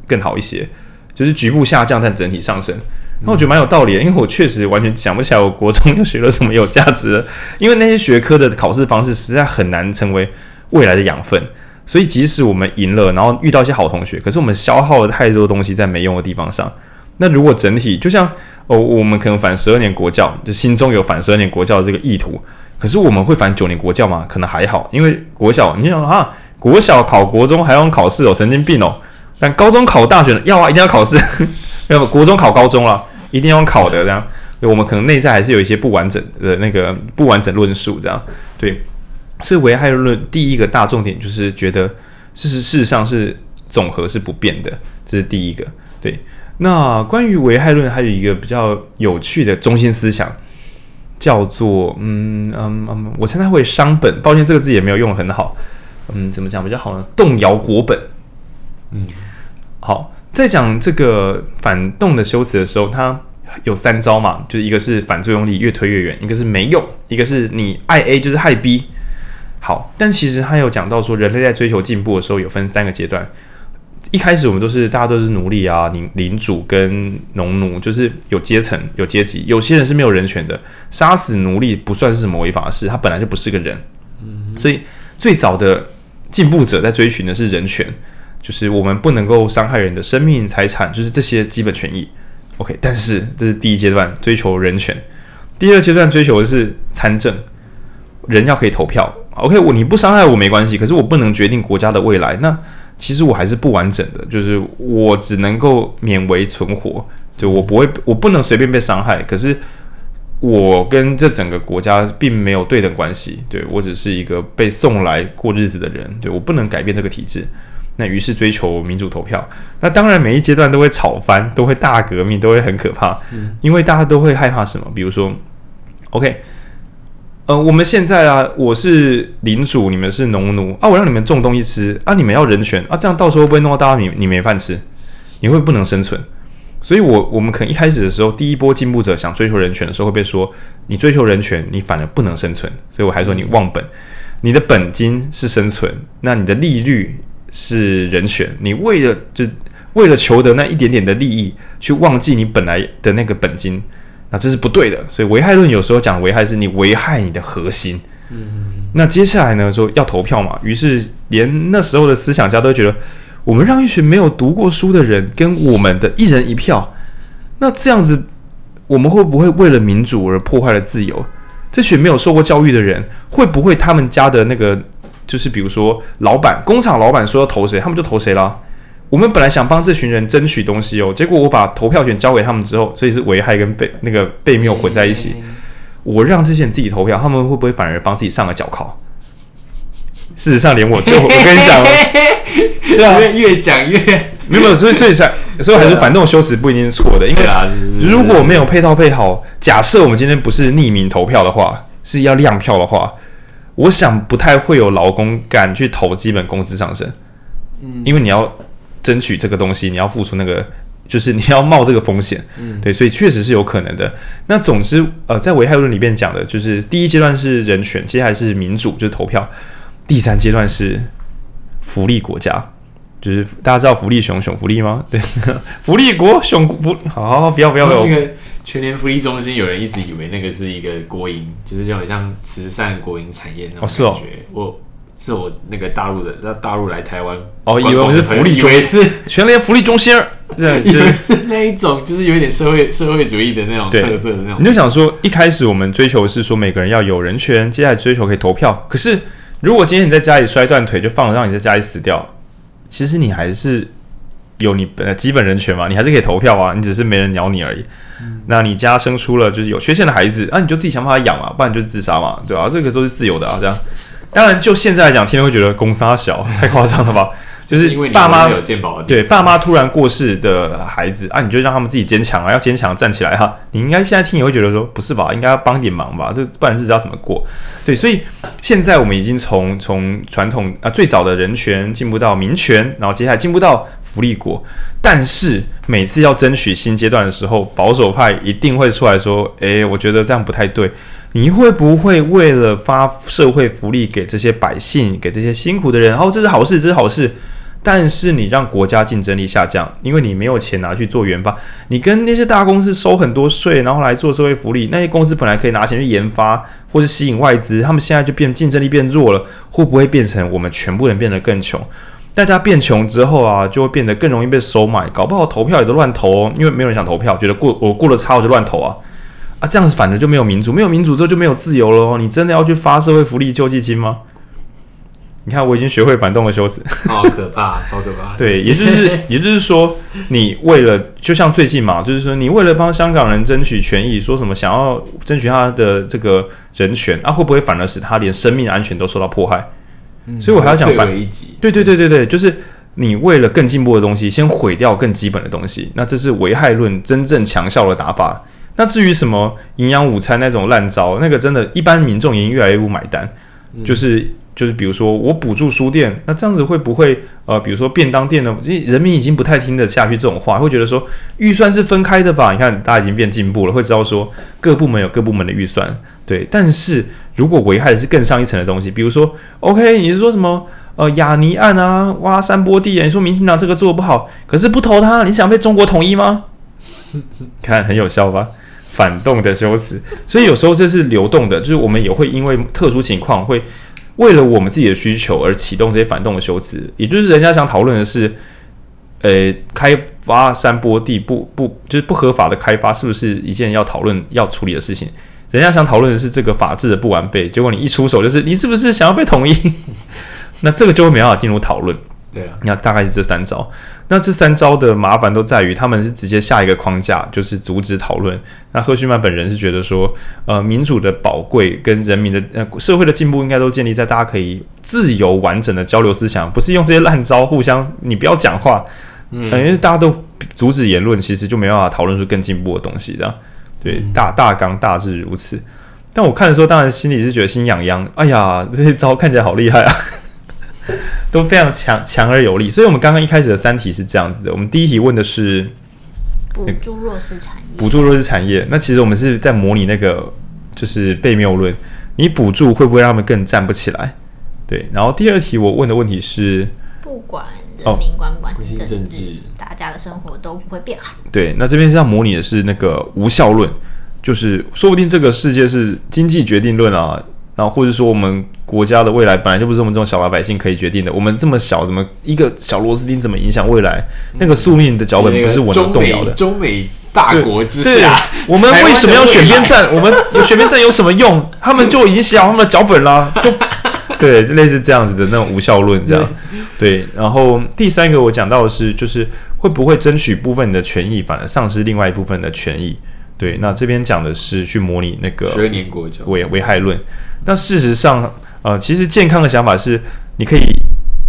更好一些，就是局部下降，但整体上升。那我觉得蛮有道理的，因为我确实完全想不起来我国中 又学了什么有价值的，因为那些学科的考试方式实在很难成为未来的养分，所以即使我们赢了，然后遇到一些好同学，可是我们消耗了太多东西在没用的地方上。那如果整体就像哦，我们可能反十二年国教，就心中有反十二年国教的这个意图，可是我们会反九年国教吗？可能还好，因为国小你想啊，国小考国中还用考试哦，神经病哦，但高中考大学呢要啊，一定要考试，要不国中考高中了。一定要考的这样，我们可能内在还是有一些不完整的那个不完整论述这样，对，所以危害论第一个大重点就是觉得事实事实上是总和是不变的，这是第一个。对，那关于危害论还有一个比较有趣的中心思想，叫做嗯嗯嗯，我称它为商本，抱歉这个字也没有用得很好，嗯，怎么讲比较好呢？动摇国本，嗯，好。在讲这个反动的修辞的时候，它有三招嘛，就是一个是反作用力越推越远，一个是没用，一个是你爱 A 就是害 B。好，但其实他有讲到说，人类在追求进步的时候有分三个阶段。一开始我们都是大家都是奴隶啊，领领主跟农奴，就是有阶层有阶级，有些人是没有人权的，杀死奴隶不算是什么违法的事，他本来就不是个人。嗯，所以最早的进步者在追寻的是人权。就是我们不能够伤害人的生命、财产，就是这些基本权益。OK，但是这是第一阶段追求人权，第二阶段追求的是参政，人要可以投票。OK，我你不伤害我没关系，可是我不能决定国家的未来。那其实我还是不完整的，就是我只能够勉为存活，就我不会，我不能随便被伤害。可是我跟这整个国家并没有对等关系，对，我只是一个被送来过日子的人，对，我不能改变这个体制。那于是追求民主投票，那当然每一阶段都会吵翻，都会大革命，都会很可怕，因为大家都会害怕什么？比如说，OK，呃，我们现在啊，我是领主，你们是农奴啊，我让你们种东西吃啊，你们要人权啊，这样到时候会不会弄到大家你你没饭吃，你会不能生存。所以我，我我们可能一开始的时候，第一波进步者想追求人权的时候，会被说你追求人权，你反而不能生存。所以我还说你忘本，你的本金是生存，那你的利率是人权。你为了就为了求得那一点点的利益，去忘记你本来的那个本金。那这是不对的，所以危害论有时候讲危害是你危害你的核心。嗯，那接下来呢，说要投票嘛，于是连那时候的思想家都觉得，我们让一群没有读过书的人跟我们的一人一票，那这样子我们会不会为了民主而破坏了自由？这群没有受过教育的人，会不会他们家的那个就是比如说老板，工厂老板说要投谁，他们就投谁啦？我们本来想帮这群人争取东西哦，结果我把投票权交给他们之后，所以是危害跟被那个被谬混在一起。我让这些人自己投票，他们会不会反而帮自己上了脚铐？事实上，连我，我跟你讲，对啊，越讲越没有，所以所以才所以还是反动修辞不一定是错的，因为如果没有配套配好，假设我们今天不是匿名投票的话，是要亮票的话，我想不太会有劳工敢去投基本工资上升，嗯，因为你要。争取这个东西，你要付出那个，就是你要冒这个风险，嗯，对，所以确实是有可能的。那总之，呃，在危害论里面讲的，就是第一阶段是人权，接下来是民主，就是投票；第三阶段是福利国家，就是大家知道福利熊熊福利吗？对，福利国熊福，好，好，好，不要不要不要。那个全联福利中心，有人一直以为那个是一个国营，就是有点像慈善国营产业那种感觉。哦，是哦，我。是我那个大陆的，那大陆来台湾哦，以为我们是福利中心，以为是全联福利中心，对，以为是那一种，就是有一点社会社会主义的那种特色的那种。你就想说，一开始我们追求是说每个人要有人权，接下来追求可以投票。可是如果今天你在家里摔断腿，就放着让你在家里死掉，其实你还是有你本基本人权嘛，你还是可以投票啊，你只是没人鸟你而已。嗯、那你家生出了就是有缺陷的孩子，那、啊、你就自己想办法养嘛，不然就自杀嘛，对吧、啊？这个都是自由的啊，这样。当然，就现在来讲，天天会觉得公杀小太夸张了吧？就是爸妈有健保，对爸妈突然过世的孩子啊，你就让他们自己坚强啊，要坚强站起来哈。你应该现在听也会觉得说，不是吧？应该要帮点忙吧？这不然日子要怎么过？对，所以现在我们已经从从传统啊最早的人权进步到民权，然后接下来进步到福利国。但是每次要争取新阶段的时候，保守派一定会出来说：“诶，我觉得这样不太对。”你会不会为了发社会福利给这些百姓，给这些辛苦的人，哦，这是好事，这是好事。但是你让国家竞争力下降，因为你没有钱拿去做研发。你跟那些大公司收很多税，然后来做社会福利，那些公司本来可以拿钱去研发或者吸引外资，他们现在就变竞争力变弱了。会不会变成我们全部人变得更穷？大家变穷之后啊，就会变得更容易被收买，搞不好投票也都乱投，因为没有人想投票，觉得过我过得差我就乱投啊。啊，这样子反正就没有民主，没有民主之后就没有自由了哦。你真的要去发社会福利救济金吗？你看，我已经学会反动的修辞，好可怕，超可怕。对，也就是也就是说，你为了就像最近嘛，就是说你为了帮香港人争取权益，说什么想要争取他的这个人权啊，会不会反而使他连生命安全都受到迫害？嗯，所以我还要讲反，对对对对对，就是你为了更进步的东西，先毁掉更基本的东西，那这是危害论真正强效的打法。那至于什么营养午餐那种烂招，那个真的，一般民众已经越来越不买单。嗯、就是就是，比如说我补助书店，那这样子会不会呃，比如说便当店呢？人民已经不太听得下去这种话，会觉得说预算是分开的吧？你看大家已经变进步了，会知道说各部门有各部门的预算。对，但是如果危害的是更上一层的东西，比如说，OK，你是说什么呃亚尼案啊，挖山坡地啊？你说民进党这个做不好，可是不投他，你想被中国统一吗？看很有效吧？反动的修辞，所以有时候这是流动的，就是我们也会因为特殊情况，会为了我们自己的需求而启动这些反动的修辞。也就是人家想讨论的是，呃，开发山坡地不不就是不合法的开发，是不是一件要讨论要处理的事情？人家想讨论的是这个法制的不完备，结果你一出手就是你是不是想要被统一？那这个就会没办法进入讨论。对啊，那大概是这三招。那这三招的麻烦都在于，他们是直接下一个框架，就是阻止讨论。那赫胥曼本人是觉得说，呃，民主的宝贵跟人民的呃社会的进步，应该都建立在大家可以自由完整的交流思想，不是用这些烂招互相你不要讲话，嗯，因为大家都阻止言论，其实就没办法讨论出更进步的东西的。对，大大纲大致如此。但我看的时候，当然心里是觉得心痒痒。哎呀，这些招看起来好厉害啊，都非常强强而有力。所以，我们刚刚一开始的三题是这样子的。我们第一题问的是补助弱势产业，补助弱势产业。那其实我们是在模拟那个就是被谬论，你补助会不会让他们更站不起来？对。然后第二题我问的问题是，不管人民关不关心政治，哦、政治大家的生活都不会变好。对。那这边是要模拟的是那个无效论。就是说不定这个世界是经济决定论啊，然后或者说我们国家的未来本来就不是我们这种小老百姓可以决定的。我们这么小，怎么一个小螺丝钉怎么影响未来？那个宿命的脚本不是我能动摇的。中美大国之下，我们为什么要选边站？我们选边站有什么用？他们就已经写好他们的脚本了，就 对，类似这样子的那种无效论这样。对，然后第三个我讲到的是，就是会不会争取部分的权益，反而丧失另外一部分的权益？对，那这边讲的是去模拟那个危危害论。那事实上，呃，其实健康的想法是，你可以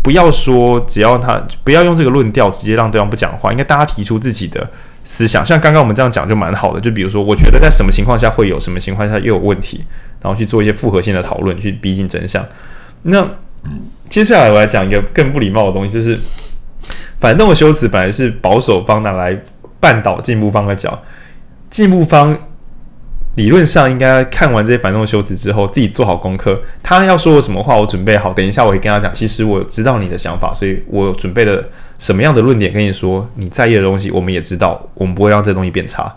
不要说，只要他不要用这个论调直接让对方不讲话，应该大家提出自己的思想。像刚刚我们这样讲就蛮好的，就比如说，我觉得在什么情况下会有，什么情况下又有问题，然后去做一些复合性的讨论，去逼近真相。那接下来我来讲一个更不礼貌的东西，就是反动的修辞本来是保守方拿来绊倒进步方的脚。进步方理论上应该看完这些反动修辞之后，自己做好功课。他要说我什么话，我准备好。等一下我会跟他讲，其实我知道你的想法，所以我准备了什么样的论点跟你说。你在意的东西，我们也知道，我们不会让这东西变差。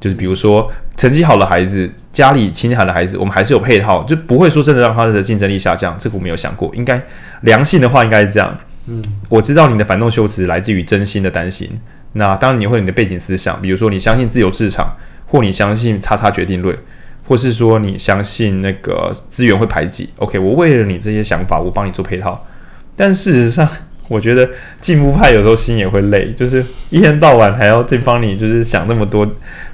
就是比如说成绩好的孩子，家里清寒的孩子，我们还是有配套，就不会说真的让他的竞争力下降。这个我没有想过，应该良性的话应该是这样。嗯，我知道你的反动修辞来自于真心的担心。那当然，你会有你的背景思想，比如说你相信自由市场，或你相信叉叉决定论，或是说你相信那个资源会排挤。OK，我为了你这些想法，我帮你做配套。但事实上，我觉得进步派有时候心也会累，就是一天到晚还要再帮你，就是想那么多，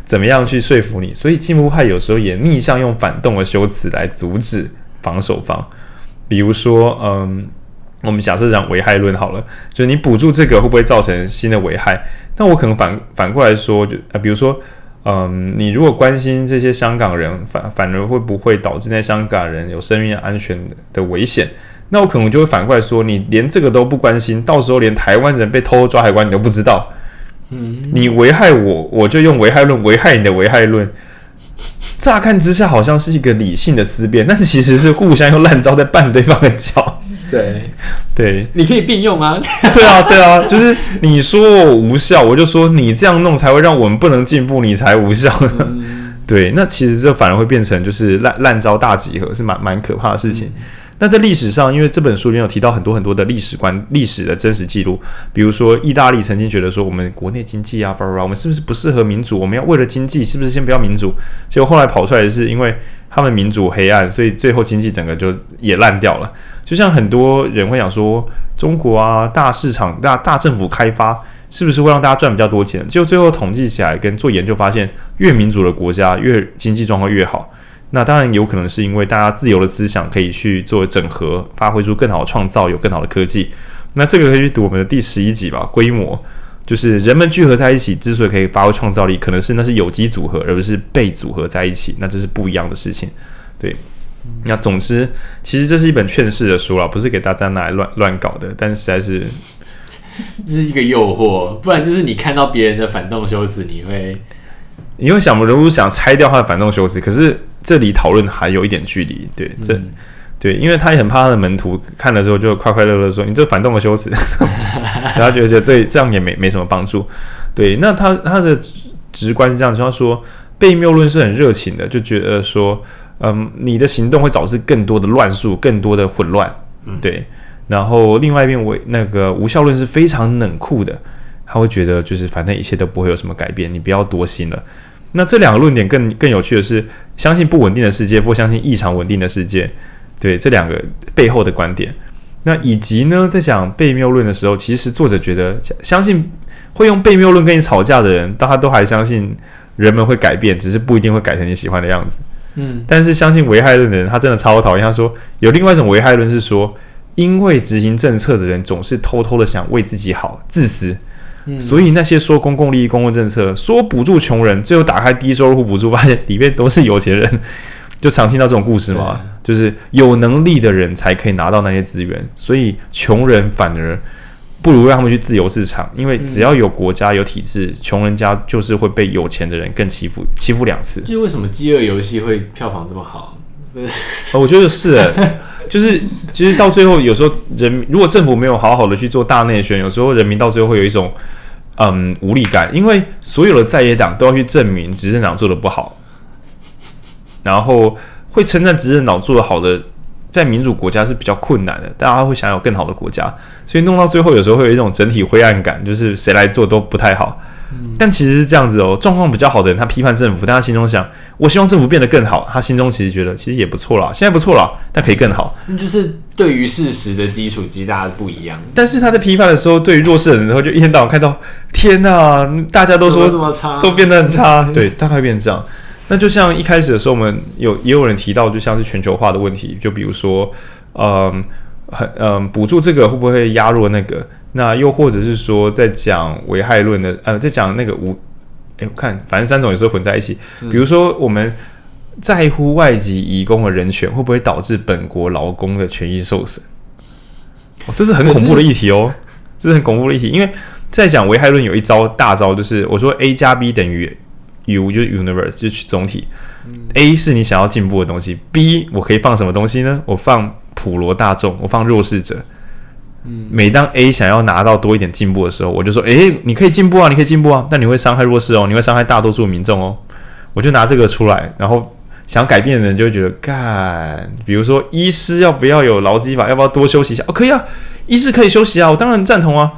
怎么样去说服你。所以进步派有时候也逆向用反动的修辞来阻止防守方，比如说，嗯。我们假设讲危害论好了，就是你补助这个会不会造成新的危害？那我可能反反过来说，就呃，比如说，嗯，你如果关心这些香港人，反反而会不会导致那香港人有生命安全的危险？那我可能就会反过来说，你连这个都不关心，到时候连台湾人被偷偷抓海关你都不知道。嗯，你危害我，我就用危害论危害你的危害论。乍看之下好像是一个理性的思辨，但其实是互相用烂招在绊对方的脚。对，对，你可以并用啊。对啊，对啊，就是你说我无效，我就说你这样弄才会让我们不能进步，你才无效。对，那其实这反而会变成就是烂烂招大集合，是蛮蛮可怕的事情。嗯、那在历史上，因为这本书里面有提到很多很多的历史观、历史的真实记录，比如说意大利曾经觉得说我们国内经济啊，巴拉巴拉，我们是不是不适合民主？我们要为了经济，是不是先不要民主？结果后来跑出来是因为他们民主黑暗，所以最后经济整个就也烂掉了。就像很多人会想说，中国啊，大市场、大大政府开发，是不是会让大家赚比较多钱？结果最后统计起来跟做研究发现，越民主的国家越经济状况越好。那当然有可能是因为大家自由的思想可以去做整合，发挥出更好的创造，有更好的科技。那这个可以去读我们的第十一集吧。规模就是人们聚合在一起之所以可以发挥创造力，可能是那是有机组合，而不是被组合在一起，那这是不一样的事情。对。那总之，其实这是一本劝世的书啦，不是给大家拿来乱乱搞的。但是实在是，这是一个诱惑，不然就是你看到别人的反动修辞，你会，你会想，如果想拆掉他的反动修辞，可是这里讨论还有一点距离。对，这、嗯、对，因为他也很怕他的门徒看了之后就快快乐乐说：“你这反动的修辞。”然后觉得这这样也没没什么帮助。对，那他他的直观是这样，就他说被谬论是很热情的，就觉得说。嗯，你的行动会导致更多的乱数，更多的混乱，嗯，对。然后另外一边，为那个无效论是非常冷酷的，他会觉得就是反正一切都不会有什么改变，你不要多心了。那这两个论点更更有趣的是，相信不稳定的世界，或相信异常稳定的世界，对这两个背后的观点。那以及呢，在讲悖谬论的时候，其实作者觉得相信会用悖谬论跟你吵架的人，但他都还相信人们会改变，只是不一定会改成你喜欢的样子。嗯，但是相信危害论的人，他真的超讨厌。他说有另外一种危害论是说，因为执行政策的人总是偷偷的想为自己好，自私。嗯，所以那些说公共利益、公共政策，说补助穷人，最后打开低收入户补助，发现里面都是有钱人。就常听到这种故事嘛，就是有能力的人才可以拿到那些资源，所以穷人反而不如让他们去自由市场，因为只要有国家有体制，穷人家就是会被有钱的人更欺负，欺负两次。就为什么饥饿游戏会票房这么好？我觉得是，就是其实到最后，有时候人如果政府没有好好的去做大内宣，有时候人民到最后会有一种嗯无力感，因为所有的在野党都要去证明执政党做的不好。然后会称赞执政党做的好的，在民主国家是比较困难的，大家会想有更好的国家，所以弄到最后有时候会有一种整体灰暗感，就是谁来做都不太好。嗯、但其实是这样子哦，状况比较好的人，他批判政府，但他心中想，我希望政府变得更好。他心中其实觉得其实也不错啦，现在不错啦，但可以更好。那就是对于事实的基础极大的不一样。但是他在批判的时候，对于弱势的人，然后就一天到晚看到，天哪，大家都说都变得很差，对，大概变这样。那就像一开始的时候，我们有也有人提到，就像是全球化的问题，就比如说，嗯，很嗯，补助这个会不会压弱那个？那又或者是说，在讲危害论的，呃，在讲那个无，哎，我看反正三种有时候混在一起。比如说，我们在乎外籍移工的人权，会不会导致本国劳工的权益受损？哦，这是很恐怖的议题哦，这是很恐怖的议题。因为在讲危害论有一招大招，就是我说 A 加 B 等于。U 就是 universe，就是总体。嗯、A 是你想要进步的东西，B 我可以放什么东西呢？我放普罗大众，我放弱势者。每当 A 想要拿到多一点进步的时候，我就说：诶，你可以进步啊，你可以进步啊，但你会伤害弱势哦，你会伤害大多数民众哦。我就拿这个出来，然后想改变的人就会觉得干。比如说，医师要不要有劳基法？要不要多休息一下？哦，可以啊，医师可以休息啊，我当然赞同啊。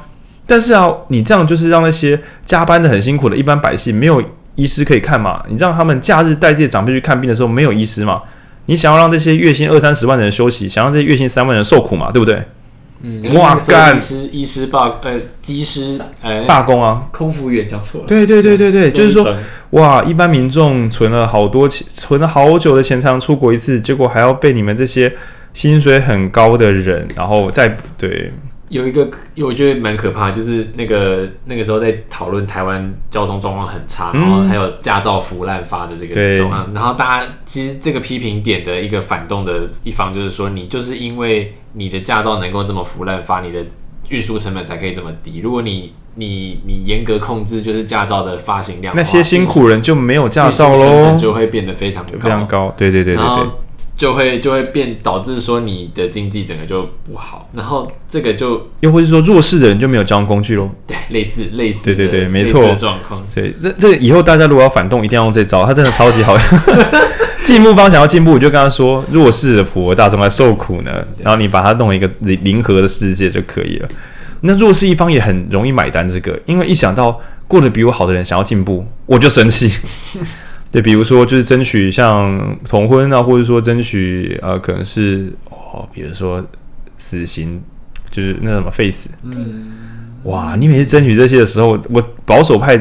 但是啊，你这样就是让那些加班的很辛苦的一般百姓没有。医师可以看嘛？你让他们假日带这些长辈去看病的时候没有医师嘛？你想要让这些月薪二三十万的人休息，想让这些月薪三万人受苦嘛？对不对？嗯，哇干！医师医师罢呃，机师呃罢工啊，空服员讲错了。对对对对对，就是说哇，一般民众存了好多钱，存了好久的钱才能出国一次，结果还要被你们这些薪水很高的人，然后再对。有一个，我觉得蛮可怕，就是那个那个时候在讨论台湾交通状况很差，然后还有驾照腐烂发的这个状况，然后大家其实这个批评点的一个反动的一方就是说，你就是因为你的驾照能够这么腐烂发，你的运输成本才可以这么低。如果你你你严格控制就是驾照的发行量，那些辛苦人就没有驾照喽，就会变得非常非常高。对对对对对。就会就会变导致说你的经济整个就不好，然后这个就又或是说弱势的人就没有交通工具喽？对，类似类似，对对对，没错。状况，所以这这以后大家如果要反动，一定要用这招，他真的超级好。进步方想要进步，就跟他说弱势的普罗大众在受苦呢，然后你把它弄一个零零和的世界就可以了。那弱势一方也很容易买单这个，因为一想到过得比我好的人想要进步，我就生气。对，比如说就是争取像同婚啊，或者说争取呃，可能是哦，比如说死刑，就是那什么废死。嗯，哇，你每次争取这些的时候，我保守派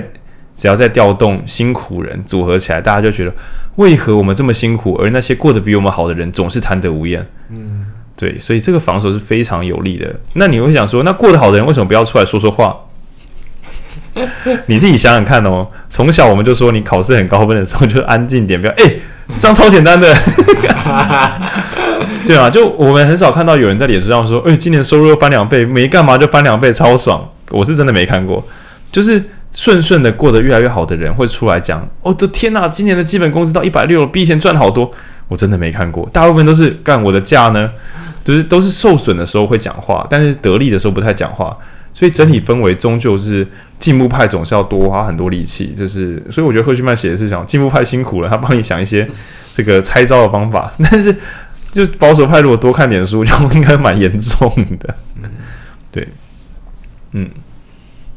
只要在调动辛苦人组合起来，大家就觉得为何我们这么辛苦，而那些过得比我们好的人总是贪得无厌？嗯，对，所以这个防守是非常有利的。那你会想说，那过得好的人为什么不要出来说说话？你自己想想看哦，从小我们就说你考试很高分的时候就安静点，不要哎，这张超简单的，对啊，就我们很少看到有人在脸书上说，哎，今年收入翻两倍，没干嘛就翻两倍，超爽。我是真的没看过，就是顺顺的过得越来越好的人会出来讲，哦的天哪，今年的基本工资到一百六了，比以前赚好多。我真的没看过，大部分都是干我的价呢，就是都是受损的时候会讲话，但是得利的时候不太讲话。所以整体氛围终究是进步派总是要多花很多力气，就是所以我觉得赫胥曼写的是讲进步派辛苦了，他帮你想一些这个拆招的方法，但是就是保守派如果多看点书，就应该蛮严重的。对，嗯，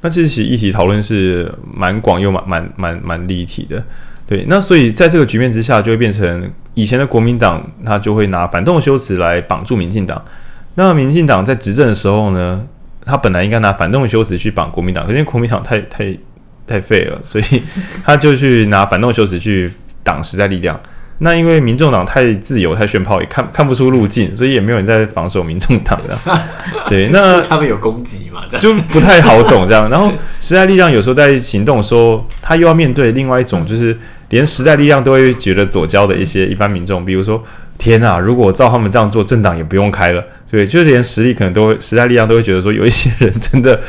那其实议题讨论是蛮广又蛮蛮蛮蛮立体的。对，那所以在这个局面之下，就会变成以前的国民党他就会拿反动修辞来绑住民进党，那民进党在执政的时候呢？他本来应该拿反动修辞去绑国民党，可是因为国民党太太太废了，所以他就去拿反动修辞去挡实在力量。那因为民众党太自由、太炫炮，也看看不出路径，所以也没有人在防守民众党的。对，那他们有攻击嘛？这样就不太好懂这样。然后时代力量有时候在行动的时候，他又要面对另外一种，就是连时代力量都会觉得左交的一些一般民众，比如说，天啊，如果照他们这样做，政党也不用开了。对，就连实力可能都会，时代力量都会觉得说，有一些人真的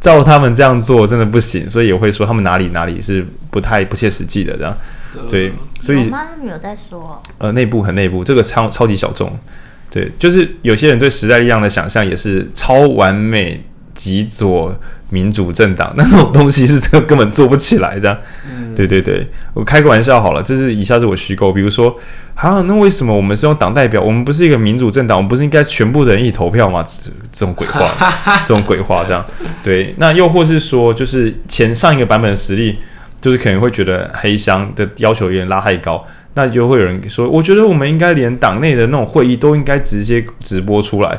照他们这样做真的不行，所以也会说他们哪里哪里是不太不切实际的这样。对，所以他们有在说，呃，内部很内部，这个超超级小众。对，就是有些人对时代力量的想象也是超完美极左民主政党，那种东西是这个根本做不起来这样。嗯，对对对，我开个玩笑好了，这是以下是我虚构，比如说，啊，那为什么我们是用党代表？我们不是一个民主政党，我们不是应该全部人一起投票吗？这种鬼话，这种鬼话这样。对，那又或是说，就是前上一个版本的实力。就是可能会觉得黑箱的要求有点拉太高，那就会有人说，我觉得我们应该连党内的那种会议都应该直接直播出来。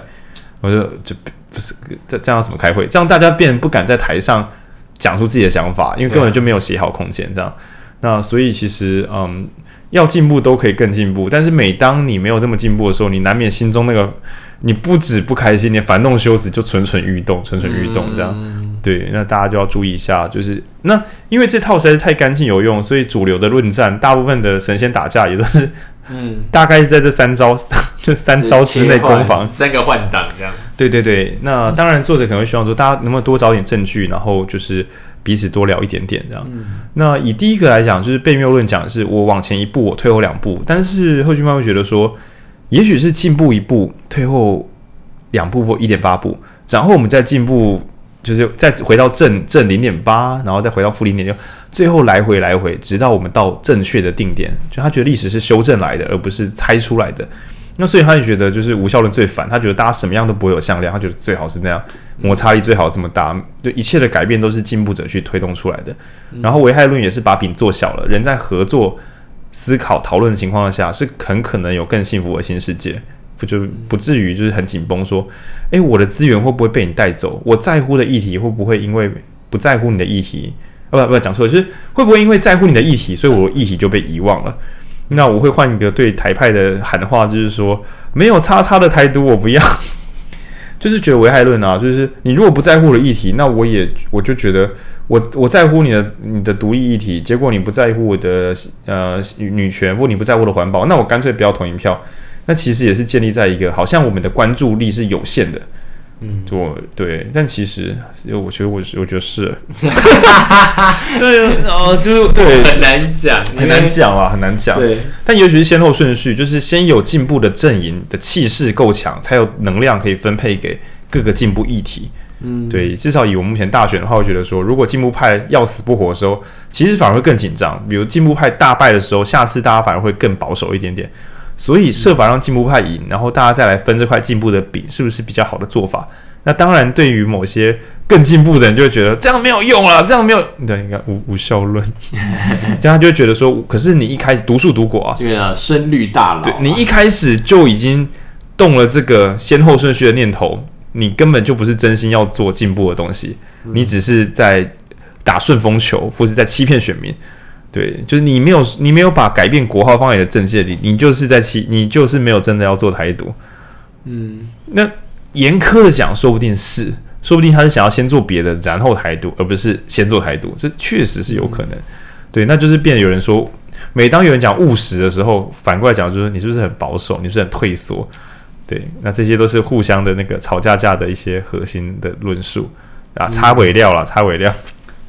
我就就不是这这样怎么开会？这样大家变不敢在台上讲出自己的想法，因为根本就没有写好空间。这样，那所以其实嗯，要进步都可以更进步，但是每当你没有这么进步的时候，你难免心中那个你不止不开心，你反动羞耻就蠢蠢欲动，蠢蠢欲动这样。嗯对，那大家就要注意一下，就是那因为这套实在是太干净有用，所以主流的论战，大部分的神仙打架也都是，嗯，大概是在这三招，就三招之内攻防，三个换挡这样。对对对，那当然作者可能会希望说，大家能不能多找点证据，然后就是彼此多聊一点点这样。嗯、那以第一个来讲，就是被谬论讲的是我往前一步，我退后两步，但是贺军曼会觉得说，也许是进步一步，退后两步或一点八步，然后我们再进步。就是再回到正正零点八，然后再回到负零点六，最后来回来回，直到我们到正确的定点。就他觉得历史是修正来的，而不是猜出来的。那所以他就觉得就是无效论最烦，他觉得大家什么样都不会有向量，他觉得最好是那样，摩擦力最好这么大，对一切的改变都是进步者去推动出来的。然后危害论也是把饼做小了，人在合作、思考、讨论的情况下，是很可能有更幸福的新世界。不就不至于就是很紧绷，说，诶，我的资源会不会被你带走？我在乎的议题会不会因为不在乎你的议题，啊不不讲错了，就是会不会因为在乎你的议题，所以我的议题就被遗忘了？那我会换一个对台派的喊话，就是说，没有叉叉的台独我不要，就是觉得危害论啊，就是你如果不在乎的议题，那我也我就觉得我我在乎你的你的独立议题，结果你不在乎我的呃女权或你不在乎的环保，那我干脆不要投一票。那其实也是建立在一个好像我们的关注力是有限的，嗯，对对，但其实我觉得我我觉得是，对，哦，就对，很难讲，很难讲啊，很难讲。对，但也许是先后顺序，就是先有进步的阵营的气势够强，才有能量可以分配给各个进步议题。嗯，对，至少以我目前大选的话，我觉得说，如果进步派要死不活的时候，其实反而会更紧张。比如进步派大败的时候，下次大家反而会更保守一点点。所以设法让进步派赢，然后大家再来分这块进步的饼，是不是比较好的做法？那当然，对于某些更进步的人，就会觉得这样没有用了，这样没有，对，应该无无效论，这样就会觉得说，可是你一开始独树独果啊，这个深绿大佬，对，你一开始就已经动了这个先后顺序的念头，你根本就不是真心要做进步的东西，你只是在打顺风球，或是在欺骗选民。对，就是你没有你没有把改变国号放在你的政见里，你就是在欺，你就是没有真的要做台独。嗯，那严苛的讲，说不定是，说不定他是想要先做别的，然后台独，而不是先做台独，这确实是有可能。嗯、对，那就是变得有人说，每当有人讲务实的时候，反过来讲就是你是不是很保守，你是不是很退缩？对，那这些都是互相的那个吵架架的一些核心的论述啊，插尾料了，插尾料，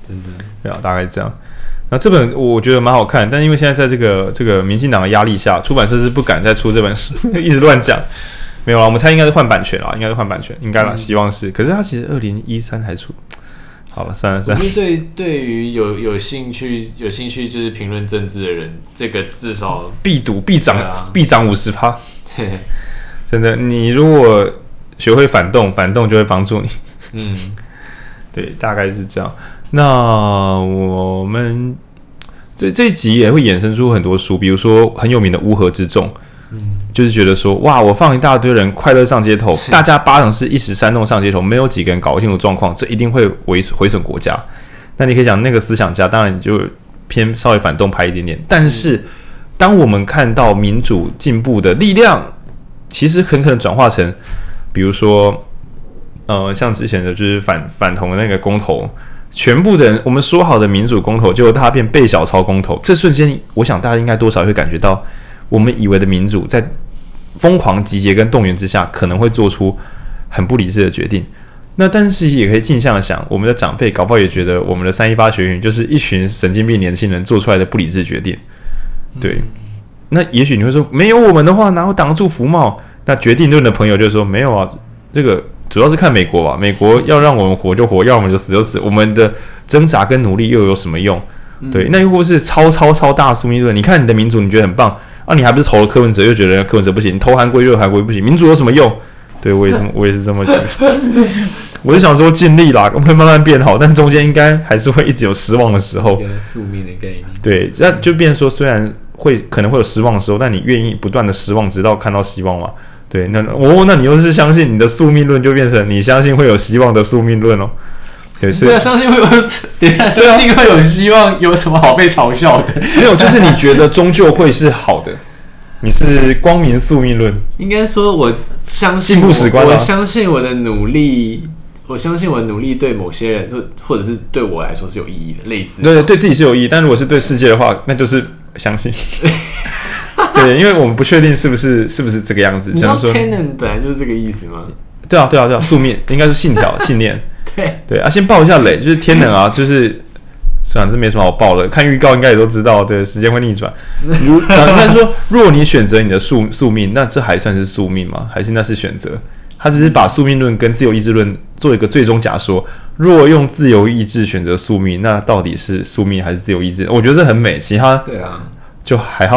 真的，对啊，大概这样。那这本我觉得蛮好看，但因为现在在这个这个民进党的压力下，出版社是不敢再出这本书，一直乱讲。没有啊，我们猜应该是换版权啦，应该是换版权，应该啦，嗯、希望是。可是他其实二零一三才出。好了，算了算了。对，对于有有兴趣有兴趣就是评论政治的人，这个至少必读必涨、啊、必涨五十趴。对，真的，你如果学会反动，反动就会帮助你。嗯，对，大概是这样。那我们这这一集也会衍生出很多书，比如说很有名的《乌合之众》，嗯，就是觉得说，哇，我放一大堆人快乐上街头，大家八成是一时煽动上街头，没有几个人搞清楚状况，这一定会毁毁损国家。那你可以讲那个思想家，当然你就偏稍微反动派一点点，但是当我们看到民主进步的力量，其实很可能转化成，比如说，呃，像之前的就是反反同的那个公投，全部的人我们说好的民主公投，结果它变被小抄公投，这瞬间，我想大家应该多少会感觉到，我们以为的民主在疯狂集结跟动员之下，可能会做出很不理智的决定。那但是也可以镜像的想，我们的长辈搞不好也觉得我们的三一八学运就是一群神经病年轻人做出来的不理智决定。对，那也许你会说，没有我们的话，哪有挡住福茂？那决定论的朋友就说，没有啊，这个主要是看美国吧。美国要让我们活就活，要我们就死就死。我们的挣扎跟努力又有什么用？对，那又或是超超超大宿命论？你看你的民主，你觉得很棒啊？你还不是投了柯文哲，又觉得柯文哲不行？你投韩国又，韩国瑜不行？民主有什么用？对我也这么，我也是这么觉得。我就想说尽力啦，我会慢慢变好，但中间应该还是会一直有失望的时候。宿命的概念。对，那就变成说，虽然会可能会有失望的时候，但你愿意不断的失望，直到看到希望嘛？对，那哦，那你又是相信你的宿命论，就变成你相信会有希望的宿命论哦。对，所以对，相信会有，等一下，相信会有希望，有什么好被嘲笑的？没有，就是你觉得终究会是好的。你是光明宿命论，应该说我相信我，我相信我的努力。我相信我的努力对某些人，或或者是对我来说是有意义的，类似对对自己是有意义，但如果是对世界的话，那就是相信。对，因为我们不确定是不是是不是这个样子。你知道 Tenet 本来就是这个意思吗？对啊，对啊，对啊，宿命应该是信条、信念。对对啊，先爆一下雷，就是天能啊，就是算了，这没什么好爆的，看预告应该也都知道。对，时间会逆转。如应该说，如果你选择你的宿宿命，那这还算是宿命吗？还是那是选择？他只是把宿命论跟自由意志论做一个最终假说。若用自由意志选择宿命，那到底是宿命还是自由意志？我觉得这很美。其他对啊，就还好。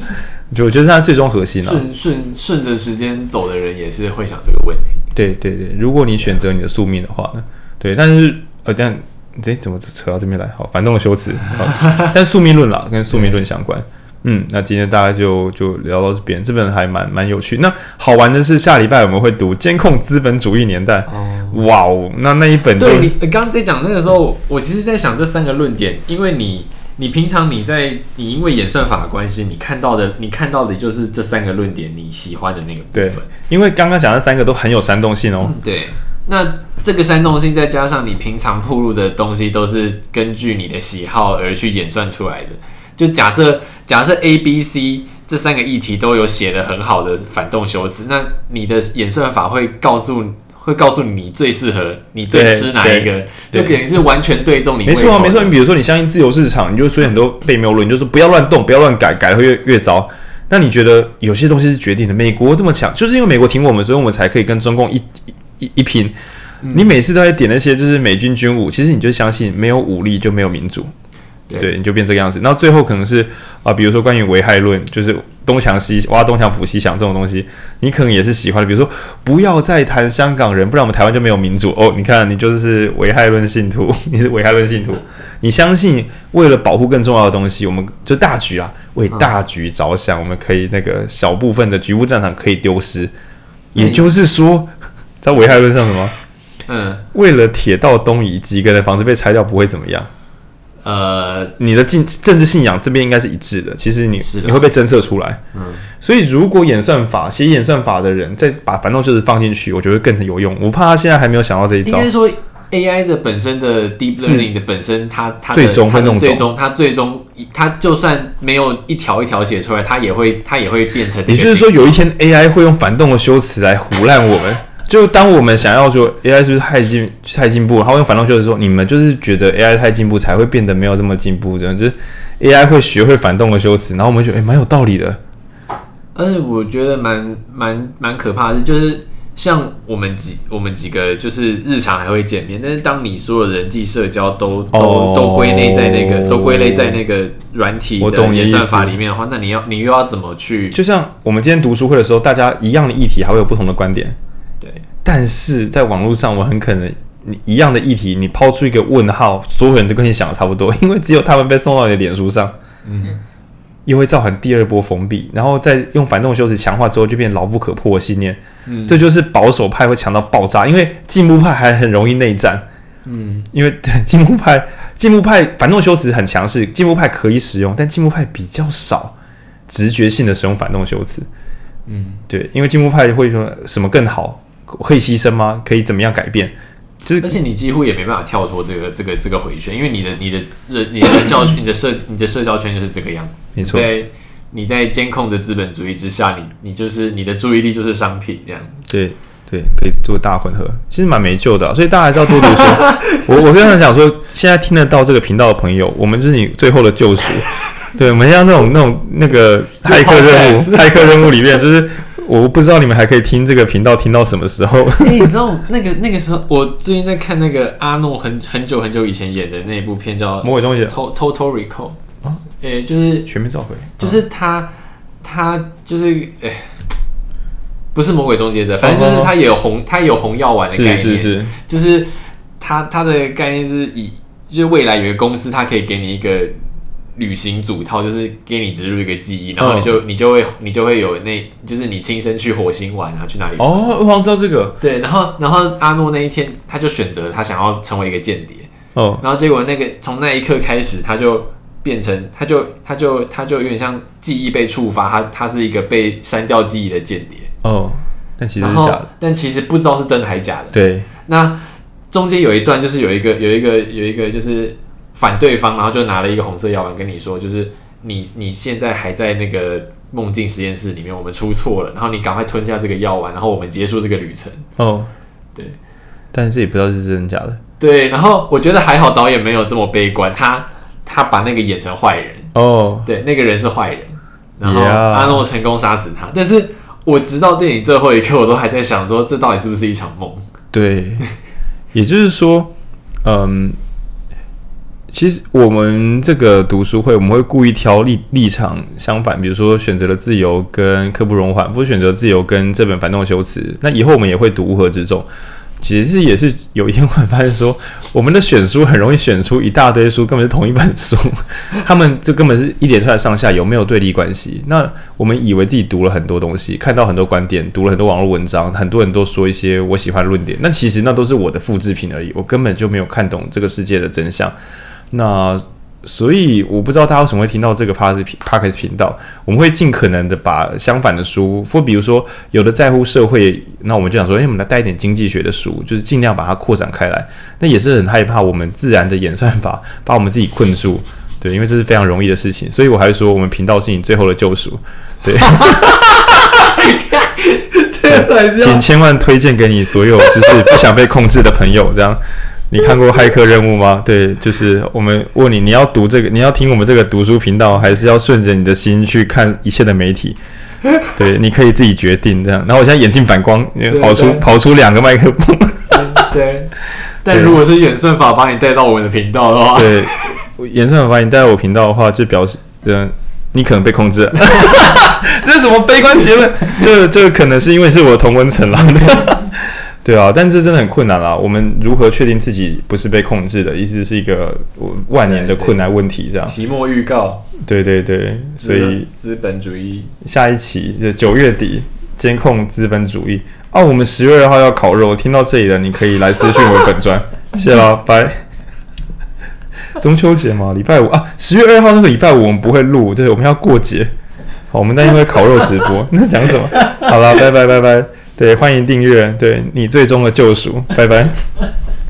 就我觉得它最终核心了。顺顺顺着时间走的人也是会想这个问题。对对对，如果你选择你的宿命的话呢？对，但是呃，这样这怎么扯到这边来？好，反动的修辞。但宿命论啦，跟宿命论相关。嗯，那今天大概就就聊到这边，这本还蛮蛮有趣。那好玩的是，下礼拜我们会读《监控资本主义年代》。哦，哇哦，那那一本对你刚刚在讲那个时候，我其实在想这三个论点，因为你你平常你在你因为演算法的关系，你看到的你看到的就是这三个论点你喜欢的那个部分。对，因为刚刚讲的三个都很有煽动性哦。嗯、对，那这个煽动性再加上你平常铺路的东西，都是根据你的喜好而去演算出来的。就假设。假设 A、B、C 这三个议题都有写的很好的反动修辞，那你的演算法会告诉会告诉你你最适合你最吃哪一个，就等于是完全对中你。没错啊，没错。你比如说你相信自由市场，你就出现很多被谬论，你就说不要乱动，不要乱改，改了会越越糟。那你觉得有些东西是决定的？美国这么强，就是因为美国挺我们，所以我们才可以跟中共一 一一拼。嗯、你每次都在点那些就是美军军武，其实你就相信没有武力就没有民主。对，你就变这个样子。那最后可能是啊、呃，比如说关于危害论，就是东墙西挖东墙补西墙这种东西，你可能也是喜欢的。比如说，不要再谈香港人，不然我们台湾就没有民主哦。你看，你就是危害论信徒，你是危害论信徒，你相信为了保护更重要的东西，我们就大局啊，为大局着想，我们可以那个小部分的局部战场可以丢失。也就是说，在危害论上什么？嗯，为了铁道东移，几个人的房子被拆掉不会怎么样。呃，你的政政治信仰这边应该是一致的。其实你你会被侦测出来，嗯，所以如果演算法写演算法的人再把反动就是放进去，我觉得更有用。我怕他现在还没有想到这一招。应该说 AI 的本身的 deep learning 的本身它，它它最终会弄懂，最终它最终它就算没有一条一条写出来，它也会它也会变成。也就是说，有一天 AI 会用反动的修辞来胡烂我们。就当我们想要说 AI 是不是太进太进步，他会用反动修辞说，你们就是觉得 AI 太进步才会变得没有这么进步，这样就是 AI 会学会反动的修辞，然后我们觉得哎蛮、欸、有道理的。而且我觉得蛮蛮蛮可怕的，就是像我们几我们几个就是日常还会见面，但是当你所有人际社交都都、哦、都归类在那个都归类在那个软体的演算法里面的话，那你要你又要怎么去？就像我们今天读书会的时候，大家一样的议题还会有不同的观点。但是在网络上，我很可能你一样的议题，你抛出一个问号，所有人都跟你想的差不多，因为只有他们被送到你的脸书上，嗯，又会造成第二波封闭，然后再用反动修辞强化之后，就变牢不可破的信念，嗯，这就是保守派会强到爆炸，因为进步派还很容易内战，嗯，因为进步派进步派反动修辞很强势，进步派可以使用，但进步派比较少。直觉性的使用反动修辞。嗯，对，因为进步派会说什么更好，可以牺牲吗？可以怎么样改变？就是而且你几乎也没办法跳脱这个这个这个回圈，因为你的你的人你的教你的社你的社交圈就是这个样子。没错，在你在监控的资本主义之下，你你就是你的注意力就是商品这样。对对，可以做大混合，其实蛮没救的啊，所以大家还是要多读书。我我跟他讲说，现在听得到这个频道的朋友，我们就是你最后的救赎。对，我们像那种那种那个骇客任务，骇客任务里面就是。我不知道你们还可以听这个频道听到什么时候？欸、你知道那个那个时候，我最近在看那个阿诺很很久很久以前演的那部片叫《魔鬼终结》，Total Recall 啊，诶、欸，就是全面召回，就是他他就是诶、欸，不是魔鬼终结者，反正就是他也有红他也有红药丸的概念，是是。是，就是他他的概念是以就是未来有一个公司，它可以给你一个。旅行组套就是给你植入一个记忆，然后你就、oh. 你就会你就会有那，就是你亲身去火星玩啊，去哪里？哦，oh, 我好像知道这个。对，然后然后阿诺那一天他就选择他想要成为一个间谍。哦，oh. 然后结果那个从那一刻开始，他就变成他就他就他就有点像记忆被触发，他他是一个被删掉记忆的间谍。哦，oh. 但其实是假的，但其实不知道是真的还是假的。对，那中间有一段就是有一个有一个有一个就是。反对方，然后就拿了一个红色药丸跟你说，就是你你现在还在那个梦境实验室里面，我们出错了，然后你赶快吞下这个药丸，然后我们结束这个旅程。哦，对，但是也不知道是真的假的。对，然后我觉得还好，导演没有这么悲观，他他把那个演成坏人。哦，对，那个人是坏人，然后阿诺成功杀死他。但是我直到电影最后一刻，我都还在想说，这到底是不是一场梦？对，也就是说，嗯。其实我们这个读书会，我们会故意挑立立场相反，比如说选择了自由跟刻不容缓，不是选择自由跟这本反动修辞。那以后我们也会读乌合之众。其实也是有一天会发现说，我们的选书很容易选出一大堆书，根本是同一本书，他们这根本是一连串上下有没有对立关系？那我们以为自己读了很多东西，看到很多观点，读了很多网络文章，很多人都说一些我喜欢论点，那其实那都是我的复制品而已，我根本就没有看懂这个世界的真相。那所以我不知道大家为什么会听到这个 Podcast 频道，我们会尽可能的把相反的书，或比如说有的在乎社会，那我们就想说，哎，我们来带一点经济学的书，就是尽量把它扩展开来。那也是很害怕我们自然的演算法把我们自己困住，对，因为这是非常容易的事情。所以我还是说，我们频道是你最后的救赎，对。对，请千万推荐给你所有就是不想被控制的朋友，这样。你看过《骇客任务》吗？对，就是我们问你，你要读这个，你要听我们这个读书频道，还是要顺着你的心去看一切的媒体？对，你可以自己决定这样。然后我现在眼镜反光，跑出跑出两个麦克风。对，但如果是演算法把你带到我们的频道的话，对，演算法把你带到我频道的话，就表示嗯，你可能被控制了。这是什么悲观结论？这这可能是因为是我同温层了。对啊，但这真的很困难啦。我们如何确定自己不是被控制的？意思是一个万年的困难问题，这样。期末预告。对对对，所以资本主义下一期就九月底监控资本主义。哦，我们十月二号要烤肉，听到这里的你可以来私讯我粉砖，谢了，拜。中秋节嘛，礼拜五啊，十月二号那个礼拜五我们不会录，对，我们要过节。好，我们那因为烤肉直播，那讲什么？好了，拜拜拜拜。对，欢迎订阅，对你最终的救赎，拜拜。